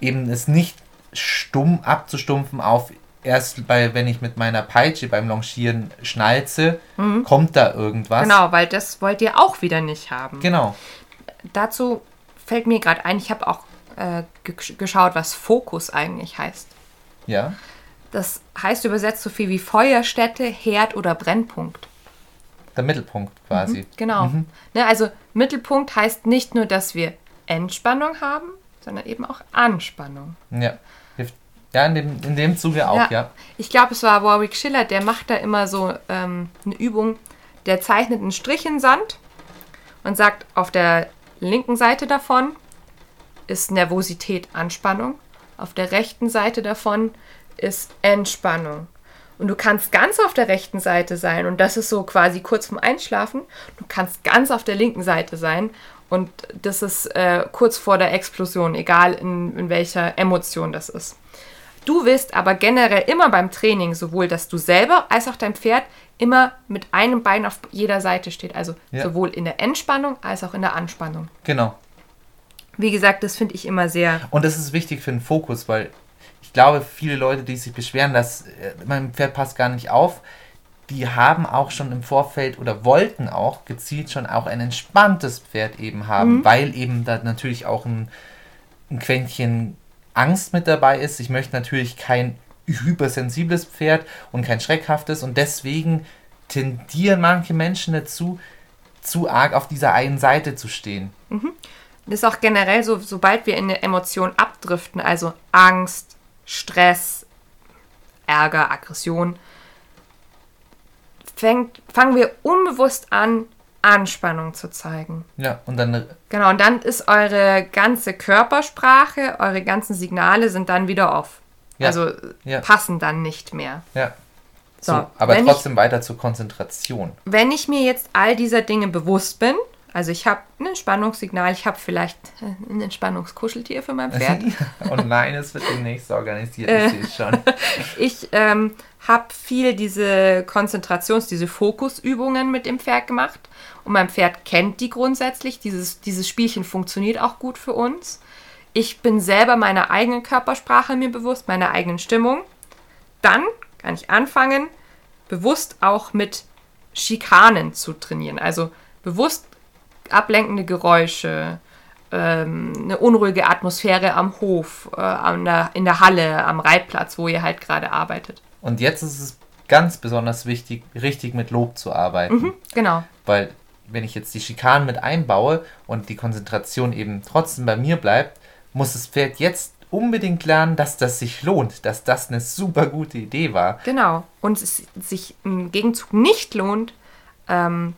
eben es nicht stumm abzustumpfen auf erst bei, wenn ich mit meiner Peitsche beim Longieren schnalze, kommt da irgendwas. Mhm. Genau, weil das wollt ihr auch wieder nicht haben. Genau. Dazu fällt mir gerade ein, ich habe auch äh, ge- geschaut, was Fokus eigentlich heißt. Ja. Das heißt übersetzt so viel wie Feuerstätte, Herd oder Brennpunkt. Der Mittelpunkt quasi. Genau. Ne, also Mittelpunkt heißt nicht nur, dass wir Entspannung haben, sondern eben auch Anspannung. Ja. Ja, in dem, in dem Zuge auch, ja. Ich glaube, es war Warwick Schiller, der macht da immer so ähm, eine Übung. Der zeichnet einen Strich in Sand und sagt, auf der linken Seite davon ist Nervosität, Anspannung. Auf der rechten Seite davon ist Entspannung. Und du kannst ganz auf der rechten Seite sein und das ist so quasi kurz vorm Einschlafen. Du kannst ganz auf der linken Seite sein und das ist äh, kurz vor der Explosion, egal in, in welcher Emotion das ist. Du willst aber generell immer beim Training sowohl, dass du selber als auch dein Pferd immer mit einem Bein auf jeder Seite steht. Also Ja. sowohl in der Entspannung als auch in der Anspannung. Genau. Wie gesagt, das finde ich immer sehr. Und das ist wichtig für den Fokus, weil ich glaube, viele Leute, die sich beschweren, dass äh, mein Pferd passt gar nicht auf, die haben auch schon im Vorfeld oder wollten auch gezielt schon auch ein entspanntes Pferd eben haben, weil eben da natürlich auch ein, ein Quäntchen Angst mit dabei ist. Ich möchte natürlich kein hypersensibles Pferd und kein schreckhaftes und deswegen tendieren manche Menschen dazu, zu arg auf dieser einen Seite zu stehen. Das ist auch generell so, sobald wir in eine Emotion abdriften, also Angst, Stress, Ärger, Aggression, fängt, fangen wir unbewusst an, Anspannung zu zeigen. Ja, und dann Genau, und dann ist eure ganze Körpersprache, eure ganzen Signale sind dann wieder off. Ja, Also ja. passen dann nicht mehr. Ja. So, So, aber wenn ich- trotzdem weiter zur Konzentration. Wenn ich mir jetzt all dieser Dinge bewusst bin, also ich habe ein Entspannungssignal, ich habe vielleicht äh, ein Entspannungskuscheltier für mein Pferd. [LAUGHS] oh nein, es wird demnächst organisiert, Äh. ich sehe es schon. [LAUGHS] Ich ähm, habe viel diese Konzentrations-, diese Fokusübungen mit dem Pferd gemacht. Und mein Pferd kennt die grundsätzlich. Dieses, dieses Spielchen funktioniert auch gut für uns. Ich bin selber meiner eigenen Körpersprache mir bewusst, meiner eigenen Stimmung. Dann kann ich anfangen, bewusst auch mit Schikanen zu trainieren. Also bewusst ablenkende Geräusche, ähm, eine unruhige Atmosphäre am Hof, äh, an der, in der Halle, am Reitplatz, wo ihr halt gerade arbeitet. Und jetzt ist es ganz besonders wichtig, richtig mit Lob zu arbeiten. Genau. Weil, wenn ich jetzt die Schikanen mit einbaue und die Konzentration eben trotzdem bei mir bleibt, muss das Pferd jetzt unbedingt lernen, dass das sich lohnt, dass das eine super gute Idee war. Genau. Und es sich im Gegenzug nicht lohnt, ähm,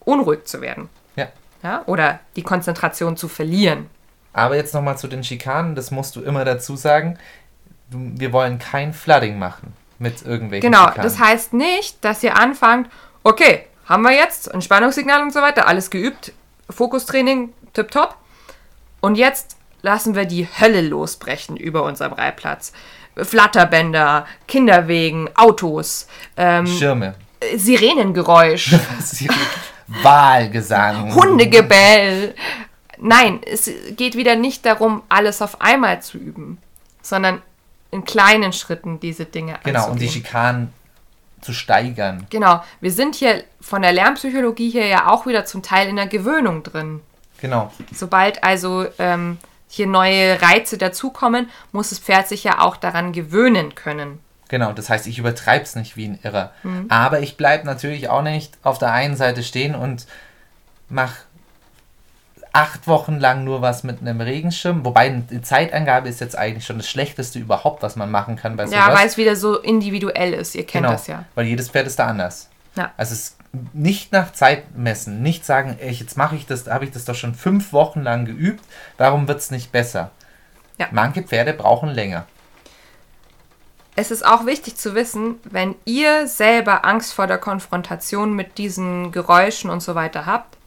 unruhig zu werden. Ja. Oder die Konzentration zu verlieren. Aber jetzt nochmal zu den Schikanen, das musst du immer dazu sagen. Wir wollen kein Flooding machen mit irgendwelchen Genau. Schikanen. Das heißt nicht, dass ihr anfangt, okay, haben wir jetzt Entspannungssignal und so weiter, alles geübt, Fokustraining, tipptopp. Und jetzt lassen wir die Hölle losbrechen über unserem Reitplatz. Flatterbänder, Kinderwegen, Autos, ähm, Schirme. Sirenengeräusch. [LAUGHS] Wahlgesang. Hundegebell. Nein, es geht wieder nicht darum, alles auf einmal zu üben, sondern in kleinen Schritten diese Dinge Genau, und die. Schikanen zu steigern. Genau, wir sind hier von der Lernpsychologie her ja auch wieder zum Teil in der Gewöhnung drin. Genau. Sobald also ähm, hier neue Reize dazukommen, muss das Pferd sich ja auch daran gewöhnen können. Genau, das heißt, ich übertreibe es nicht wie ein Irrer. Mhm. Aber ich bleibe natürlich auch nicht auf der einen Seite stehen und mache acht Wochen lang nur was mit einem Regenschirm. Wobei eine Zeitangabe ist jetzt eigentlich schon das Schlechteste überhaupt, was man machen kann bei sowas. Ja, weil es wieder so individuell ist. Ihr kennt genau, das ja. Weil jedes Pferd ist da anders. Ja. Also es nicht nach Zeit messen, nicht sagen, ey, jetzt mache ich das, habe ich das doch schon fünf Wochen lang geübt, warum wird es nicht besser? Ja. Manche Pferde brauchen länger. Es ist auch wichtig zu wissen, wenn ihr selber Angst vor der Konfrontation mit diesen Geräuschen und so weiter habt,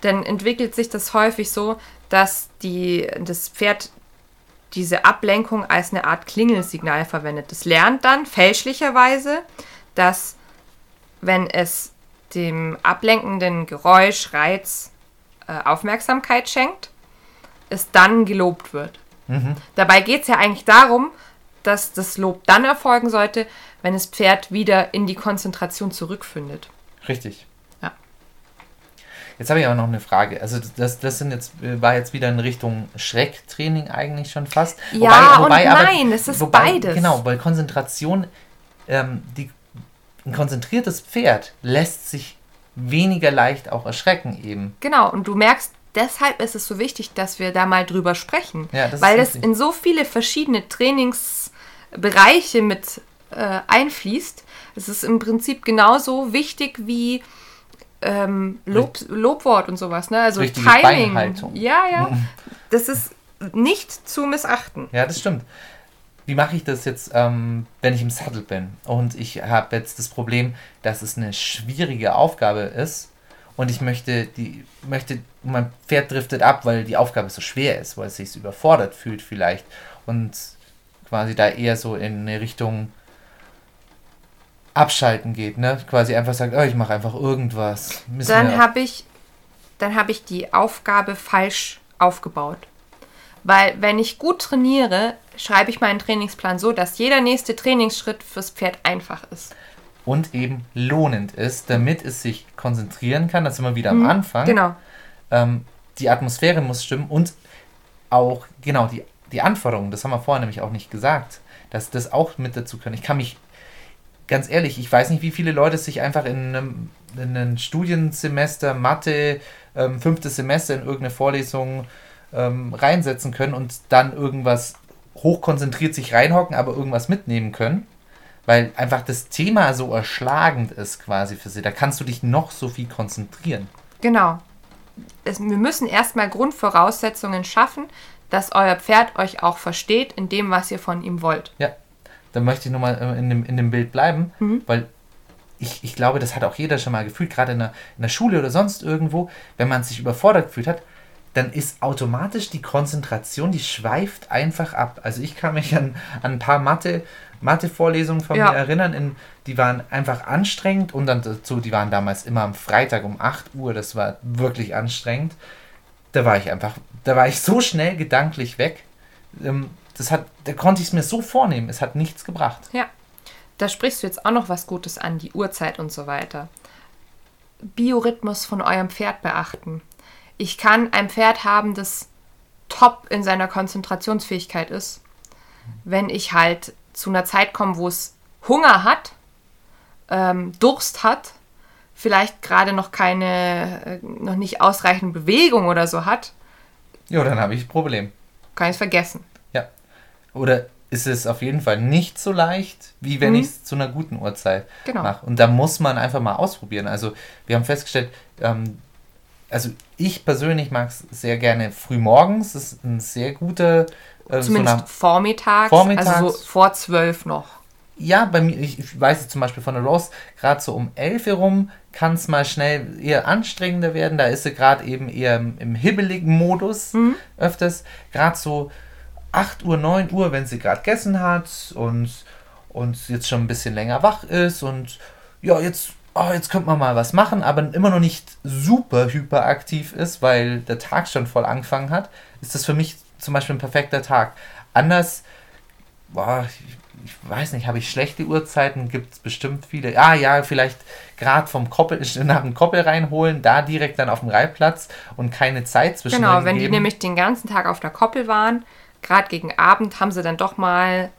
dann entwickelt sich das häufig so, dass die, das Pferd diese Ablenkung als eine Art Klingelsignal verwendet. Es lernt dann fälschlicherweise, dass wenn es dem ablenkenden Geräusch, Reiz, äh, Aufmerksamkeit schenkt, es dann gelobt wird. Dabei geht es ja eigentlich darum, dass das Lob dann erfolgen sollte, wenn das Pferd wieder in die Konzentration zurückfindet. Richtig. Ja. Jetzt habe ich aber noch eine Frage. Also das, das sind jetzt, war jetzt wieder in Richtung Schrecktraining eigentlich schon fast. Ja und nein, es ist beides. Genau, weil Konzentration, ähm, die, ein konzentriertes Pferd lässt sich weniger leicht auch erschrecken eben. Genau, und du merkst, deshalb ist es so wichtig, dass wir da mal drüber sprechen. Ja, das weil es in so viele verschiedene Trainingsbereiche mit äh, einfließt. Es ist im Prinzip genauso wichtig wie ähm, Lob, Lobwort und sowas. Ne? Also Richtige Timing. Beinhaltung. Ja, ja. Das ist nicht zu missachten. Ja, das stimmt. Wie mache ich das jetzt, ähm, wenn ich im Sattel bin und ich habe jetzt das Problem, dass es eine schwierige Aufgabe ist und ich möchte die möchte mein Pferd driftet ab, weil die Aufgabe so schwer ist, weil es sich überfordert fühlt vielleicht und quasi da eher so in eine Richtung abschalten geht, ne? Quasi einfach sagt, oh, ich mache einfach irgendwas. Müssen Dann habe ich, dann habe ich die Aufgabe falsch aufgebaut. Weil wenn ich gut trainiere, schreibe ich meinen Trainingsplan so, dass jeder nächste Trainingsschritt fürs Pferd einfach ist. und eben lohnend ist, damit es sich konzentrieren kann. Das sind wir wieder am Anfang. Genau. ähm, die Atmosphäre muss stimmen und auch, genau, die, die Anforderungen, das haben wir vorher nämlich auch nicht gesagt, dass das auch mit dazu können. Ich kann mich, ganz ehrlich, ich weiß nicht, wie viele Leute sich einfach in einem, in einem Studiensemester Mathe, ähm, fünftes Semester in irgendeine Vorlesung ähm, reinsetzen können und dann irgendwas hochkonzentriert sich reinhocken, aber irgendwas mitnehmen können. Weil einfach das Thema so erschlagend ist quasi für sie. Da kannst du dich noch so viel konzentrieren. Genau. Es, wir müssen erstmal Grundvoraussetzungen schaffen, dass euer Pferd euch auch versteht in dem, was ihr von ihm wollt. Ja, da möchte ich nochmal äh, in dem, in dem Bild bleiben, weil ich, ich glaube, das hat auch jeder schon mal gefühlt, gerade in der, in der Schule oder sonst irgendwo, wenn man sich überfordert gefühlt hat, dann ist automatisch die Konzentration, die schweift einfach ab. Also ich kann mich an, an ein paar Mathe, Mathe-Vorlesungen von Ja. mir erinnern, in, die waren einfach anstrengend und dann dazu, die waren damals immer am Freitag um 8 Uhr, das war wirklich anstrengend. Da war ich einfach, da war ich so schnell gedanklich weg. Ähm, das hat, da konnte ich es mir so vornehmen, es hat nichts gebracht. Ja. Da sprichst du jetzt auch noch was Gutes an, die Uhrzeit und so weiter. Biorhythmus von eurem Pferd beachten. Ich kann ein Pferd haben, das top in seiner Konzentrationsfähigkeit ist, wenn ich halt zu einer Zeit komme, wo es Hunger hat, ähm, Durst hat, vielleicht gerade noch keine, äh, noch nicht ausreichend Bewegung oder so hat, Ja, dann habe ich ein Problem. kann ich es vergessen. Ja. Oder ist es auf jeden Fall nicht so leicht, wie wenn ich es zu einer guten Uhrzeit Genau. mache. Und da muss man einfach mal ausprobieren. Also wir haben festgestellt, ähm, also ich persönlich mag es sehr gerne früh morgens. Das ist ein sehr guter, äh, so Zumindest nach, vormittags, Vormittags. also so vor zwölf noch. Ja, bei mir, ich, ich weiß es zum Beispiel von der Rose, gerade so um 11 herum kann es mal schnell eher anstrengender werden. Da ist sie gerade eben eher im, im hibbeligen Modus öfters. Gerade so 8 Uhr, 9 Uhr, wenn sie gerade gegessen hat und, und jetzt schon ein bisschen länger wach ist und ja, jetzt, oh, jetzt könnte man mal was machen, aber immer noch nicht super hyperaktiv ist, weil der Tag schon voll angefangen hat, ist das für mich zum Beispiel ein perfekter Tag. Anders boah, ich, ich weiß nicht, habe ich schlechte Uhrzeiten? Gibt es bestimmt viele. Ah ja, vielleicht gerade vom Koppel, [LAUGHS] nach dem Koppel reinholen, da direkt dann auf dem Reitplatz und keine Zeit zwischen Genau, wenn die nämlich den ganzen Tag auf der Koppel waren, gerade gegen Abend haben sie dann doch mal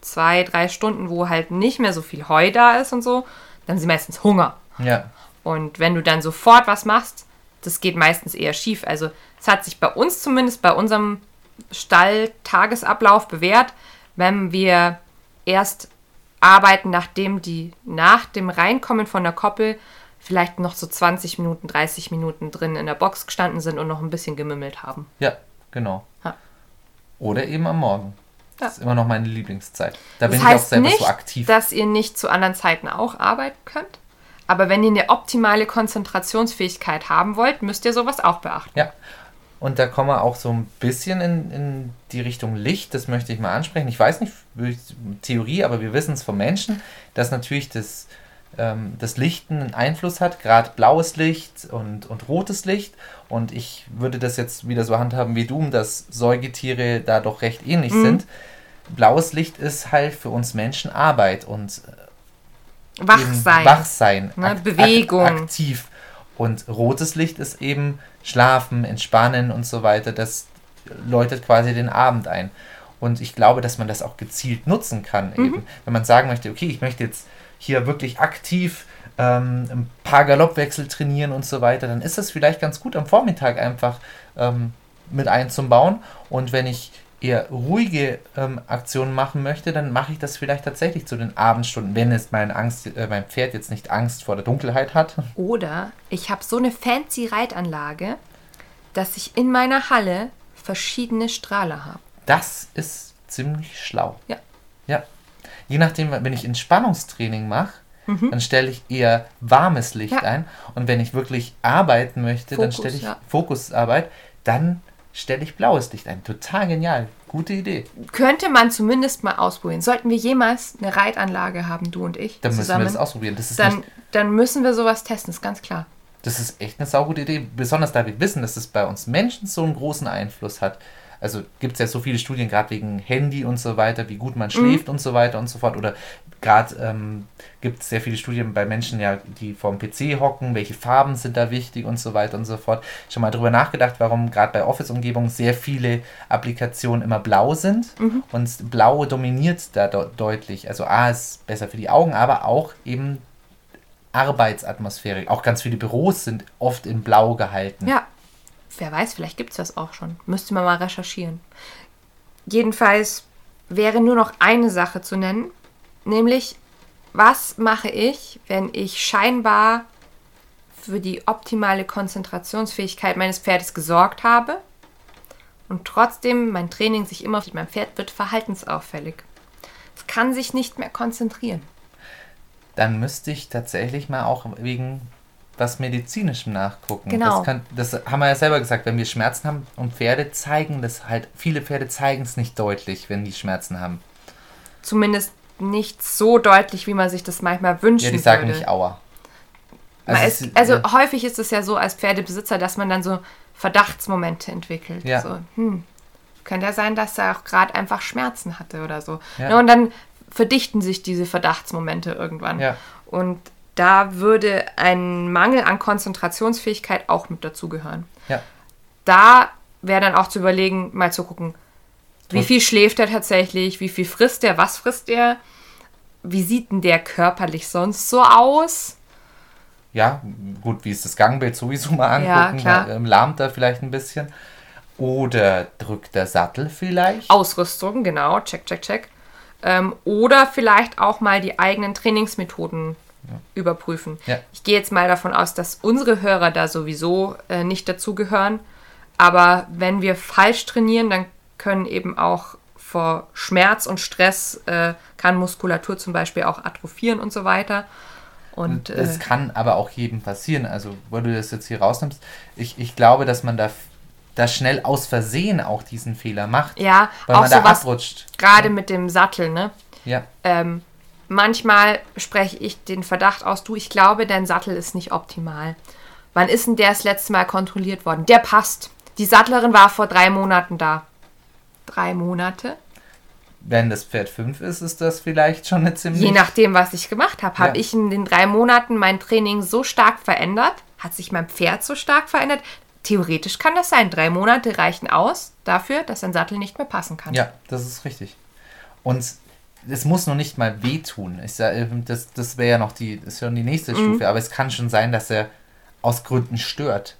zwei, drei Stunden, wo halt nicht mehr so viel Heu da ist und so, dann haben sie meistens Hunger. Ja. Und wenn du dann sofort was machst, das geht meistens eher schief. Also es hat sich bei uns zumindest, bei unserem Stall-Tagesablauf bewährt, wenn wir erst arbeiten, nachdem die nach dem Reinkommen von der Koppel vielleicht noch so 20 Minuten, 30 Minuten drin in der Box gestanden sind und noch ein bisschen gemümmelt haben. Ja, genau. Ja. Oder eben am Morgen. Das Ja. ist immer noch meine Lieblingszeit. Da Das bin ich auch heißt selber nicht, so aktiv. dass ihr nicht zu anderen Zeiten auch arbeiten könnt. Aber wenn ihr eine optimale Konzentrationsfähigkeit haben wollt, müsst ihr sowas auch beachten. Ja. Und da kommen wir auch so ein bisschen in, in die Richtung Licht, das möchte ich mal ansprechen. Ich weiß nicht, Theorie, aber wir wissen es vom Menschen, dass natürlich das, ähm, das Licht einen Einfluss hat, gerade blaues Licht und, und rotes Licht. Und ich würde das jetzt wieder so handhaben wie du, dass Säugetiere da doch recht ähnlich Mhm. sind. Blaues Licht ist halt für uns Menschen Arbeit und Wach eben sein. Wach sein, Ne, Bewegung. ak- aktiv. Und rotes Licht ist eben Schlafen, Entspannen und so weiter. Das läutet quasi den Abend ein. Und ich glaube, dass man das auch gezielt nutzen kann. Mhm. Eben. Wenn man sagen möchte, okay, ich möchte jetzt hier wirklich aktiv ähm, ein paar Galoppwechsel trainieren und so weiter, dann ist es vielleicht ganz gut am Vormittag einfach ähm, mit einzubauen. Und wenn ich eher ruhige ähm, Aktionen machen möchte, dann mache ich das vielleicht tatsächlich zu den Abendstunden, wenn es mein, Angst, äh, mein Pferd jetzt nicht Angst vor der Dunkelheit hat. [LAUGHS] Oder ich habe so eine fancy Reitanlage, dass ich in meiner Halle verschiedene Strahler habe. Das ist ziemlich schlau. Ja. Ja. Je nachdem, wenn ich Entspannungstraining mache, Mhm. dann stelle ich eher warmes Licht Ja. ein. Und wenn ich wirklich arbeiten möchte, dann Fokus, stelle ich ja. Fokusarbeit, dann stelle ich blaues Licht ein. Total genial. Gute Idee. Könnte man zumindest mal ausprobieren. Sollten wir jemals eine Reitanlage haben, du und ich, Dann müssen zusammen, wir das ausprobieren. Das dann, nicht, dann müssen wir sowas testen, ist ganz klar. das ist echt eine saugute Idee. Besonders da wir wissen, dass es bei uns Menschen so einen großen Einfluss hat. Also gibt es ja so viele Studien, gerade wegen Handy und so weiter, wie gut man schläft und so weiter und so fort. Oder gerade ähm, gibt es sehr viele Studien bei Menschen, ja, die vorm PC hocken, welche Farben sind da wichtig und so weiter und so fort. Schon mal drüber nachgedacht, warum gerade bei Office-Umgebungen sehr viele Applikationen immer blau sind. Und blau dominiert da de deutlich. Also A ist besser für die Augen, aber auch eben Arbeitsatmosphäre. Auch ganz viele Büros sind oft in blau gehalten. Ja, wer weiß, vielleicht gibt es das auch schon. Müsste man mal recherchieren. Jedenfalls wäre nur noch eine Sache zu nennen, nämlich was mache ich, wenn ich scheinbar für die optimale Konzentrationsfähigkeit meines Pferdes gesorgt habe und trotzdem mein Training sich immer auf mein Pferd wird verhaltensauffällig. Es kann sich nicht mehr konzentrieren. Dann müsste ich tatsächlich mal auch wegen was Medizinischem nachgucken. Genau. Das, kann, das haben wir ja selber gesagt, wenn wir Schmerzen haben und Pferde zeigen das halt, viele Pferde zeigen es nicht deutlich, wenn die Schmerzen haben. Zumindest nicht so deutlich, wie man sich das manchmal wünschen Ja, die sagen würde. nicht Aua. Es- ist, also ja. häufig ist es ja so als Pferdebesitzer, dass man dann so Verdachtsmomente entwickelt. Ja. So, hm, könnte ja sein, dass er auch gerade einfach Schmerzen hatte oder so. Ja. Ne, und dann verdichten sich diese Verdachtsmomente irgendwann. Ja. Und da würde ein Mangel an Konzentrationsfähigkeit auch mit dazugehören. Ja. Da wäre dann auch zu überlegen, mal zu gucken, wie viel schläft er tatsächlich, wie viel frisst er, was frisst er, wie sieht denn der körperlich sonst so aus? ja, gut, wie ist das Gangbild sowieso mal Ja, angucken, klar. ähm, lahmt er vielleicht ein bisschen. Oder drückt der Sattel vielleicht? Ausrüstung, genau, check, check, check. Ähm, oder vielleicht auch mal die eigenen Trainingsmethoden überprüfen. Ja. Ich gehe jetzt mal davon aus, dass unsere Hörer da sowieso äh, nicht dazugehören. Aber wenn wir falsch trainieren, dann können eben auch vor Schmerz und Stress äh, kann Muskulatur zum Beispiel auch atrophieren und so weiter. Und äh, Das kann aber auch jedem passieren. Also, weil du das jetzt hier rausnimmst, ich, ich glaube, dass man da, da schnell aus Versehen auch diesen Fehler macht. ja, Weil man da abrutscht. gerade mit dem Sattel, ne? Ja, Ähm, manchmal spreche ich den Verdacht aus, du, ich glaube, dein Sattel ist nicht optimal. Wann ist denn der das letzte Mal kontrolliert worden? Der passt. Die Sattlerin war vor drei Monaten da. Drei Monate? wenn das Pferd 5 ist, ist das vielleicht schon eine ziemlich... Je nachdem, was ich gemacht habe. Habe Ja. ich in den drei Monaten mein Training so stark verändert? Hat sich mein Pferd so stark verändert? Theoretisch kann das sein. Drei Monate reichen aus dafür, dass ein Sattel nicht mehr passen kann. Ja, das ist richtig. Und es muss noch nicht mal wehtun. Ich sag, ähm, das das wäre ja noch die, das ist schon die Mhm. nächste Stufe, aber es kann schon sein, dass er aus Gründen stört.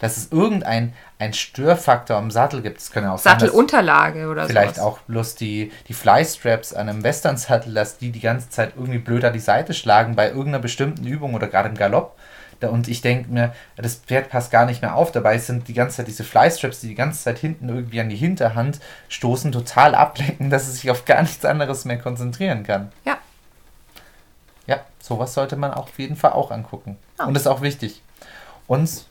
Dass es irgendein ein Störfaktor am Sattel gibt. Es können ja auch Sattelunterlage oder vielleicht sowas. auch bloß die, die Flystraps an einem Western-Sattel, dass die die ganze Zeit irgendwie blöd an die Seite schlagen bei irgendeiner bestimmten Übung oder gerade im Galopp. Und ich denke mir, das Pferd passt gar nicht mehr auf. Dabei sind die ganze Zeit diese Flystraps, die die ganze Zeit hinten irgendwie an die Hinterhand stoßen, total ablenken, dass es sich auf gar nichts anderes mehr konzentrieren kann. Ja. Ja, sowas sollte man auf jeden Fall auch angucken. Ja. Und das ist auch wichtig. Uns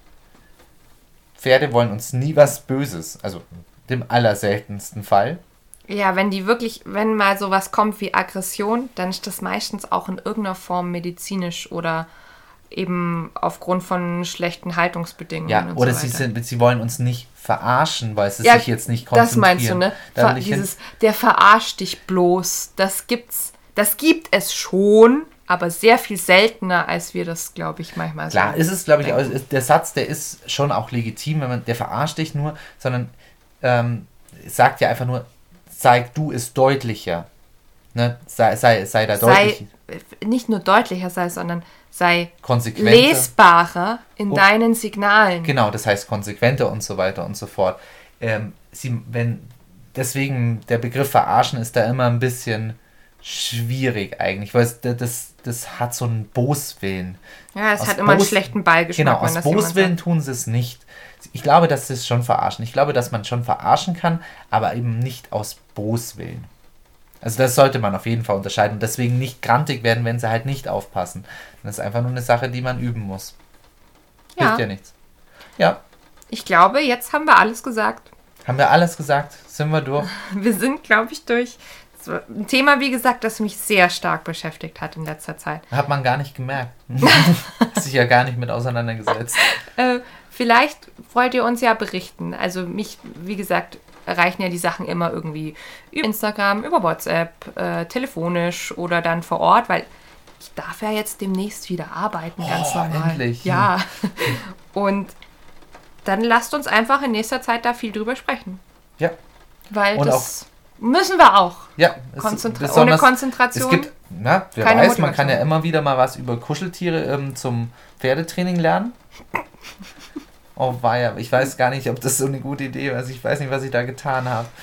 Pferde wollen uns nie was Böses, also dem allerseltensten Fall. Ja, wenn die wirklich, wenn mal sowas kommt wie Aggression, dann ist das meistens auch in irgendeiner Form medizinisch oder eben aufgrund von schlechten Haltungsbedingungen. Ja, und oder so sie, sind, sie wollen uns nicht verarschen, weil sie Ja, sich jetzt nicht konzentrieren. Das meinst du, ne? Ver dieses, der verarscht dich bloß. Das gibt's, das gibt es schon, aber sehr viel seltener, als wir das, glaube ich, manchmal Klar, so ist es, glaube ich, auch- ist- der Satz, der ist schon auch legitim, wenn man, der verarscht dich nur, sondern ähm, sagt ja einfach nur, zeig du es deutlicher. Ne? Sei, sei, sei da deutlich sei nicht nur deutlicher sei, sondern sei lesbarer in Oh. deinen Signalen. Genau, das heißt konsequenter und so weiter und so fort. Ähm, sie, wenn, deswegen der Begriff verarschen ist da immer ein bisschen schwierig eigentlich, weil es, das, das hat so einen Boswillen. Ja, es Aus hat immer einen Bos- schlechten Beigeschmack, Genau, aus Boswillen tun sie es nicht. Ich glaube, dass sie es schon verarschen. Ich glaube, dass man schon verarschen kann, aber eben nicht aus Boswillen. Also das sollte man auf jeden Fall unterscheiden deswegen nicht grantig werden, wenn sie halt nicht aufpassen. Das ist einfach nur eine Sache, die man üben muss. Ja. Hilft ja nichts. Ja, Ich glaube, jetzt haben wir alles gesagt. haben wir alles gesagt? Sind wir durch? [LAUGHS] Wir sind, glaube ich, durch. Ein Thema, wie gesagt, das mich sehr stark beschäftigt hat in letzter Zeit. Hat man gar nicht gemerkt. [LAUGHS] [LAUGHS] Hat sich ja gar nicht mit auseinandergesetzt. Äh, vielleicht wollt ihr uns ja berichten. Also mich, wie gesagt, erreichen ja die Sachen immer irgendwie über Instagram, über WhatsApp, äh, telefonisch oder dann vor Ort, weil ich darf ja jetzt demnächst wieder arbeiten, ganz Oh, normal. endlich. Ja. [LAUGHS] Und dann lasst uns einfach in nächster Zeit da viel drüber sprechen. Ja, Weil Und das müssen wir auch. ja. Konzentra ohne Konzentration. Es gibt, na, wer keine weiß, man kann Motivation. ja immer wieder mal was über Kuscheltiere ähm, zum Pferdetraining lernen. Oh, war ja, ich weiß gar nicht, ob das so eine gute Idee ist. Ich weiß nicht, was ich da getan habe. [LAUGHS]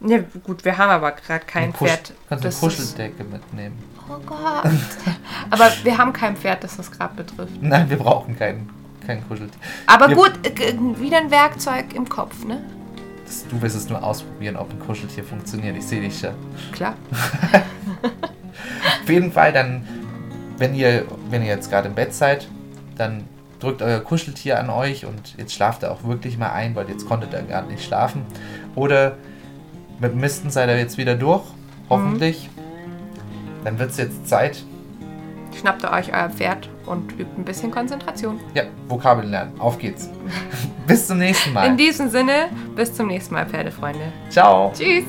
Ne, gut, wir haben aber gerade kein Kusch- Pferd. Kannst das eine Kuscheldecke mitnehmen. Oh Gott. aber wir haben kein Pferd, das das gerade betrifft. Nein, wir brauchen kein, kein Kuscheltier. Aber Wir- gut, äh, wieder ein Werkzeug im Kopf, ne? Das, du wirst es nur ausprobieren, ob ein Kuscheltier funktioniert. Ich sehe dich schon. Klar. [LAUGHS] Auf jeden Fall dann, wenn ihr, wenn ihr jetzt gerade im Bett seid, dann drückt euer Kuscheltier an euch und jetzt schlaft ihr auch wirklich mal ein, weil jetzt konntet ihr gar nicht schlafen. Oder mit Misten seid ihr jetzt wieder durch, hoffentlich. Dann wird es jetzt Zeit, Schnappt ihr euch euer Pferd und übt ein bisschen Konzentration. ja, Vokabeln lernen. Auf geht's. [LAUGHS] Bis zum nächsten In Mal. diesem Sinne, bis zum nächsten Mal, Pferdefreunde. Ciao. Tschüss.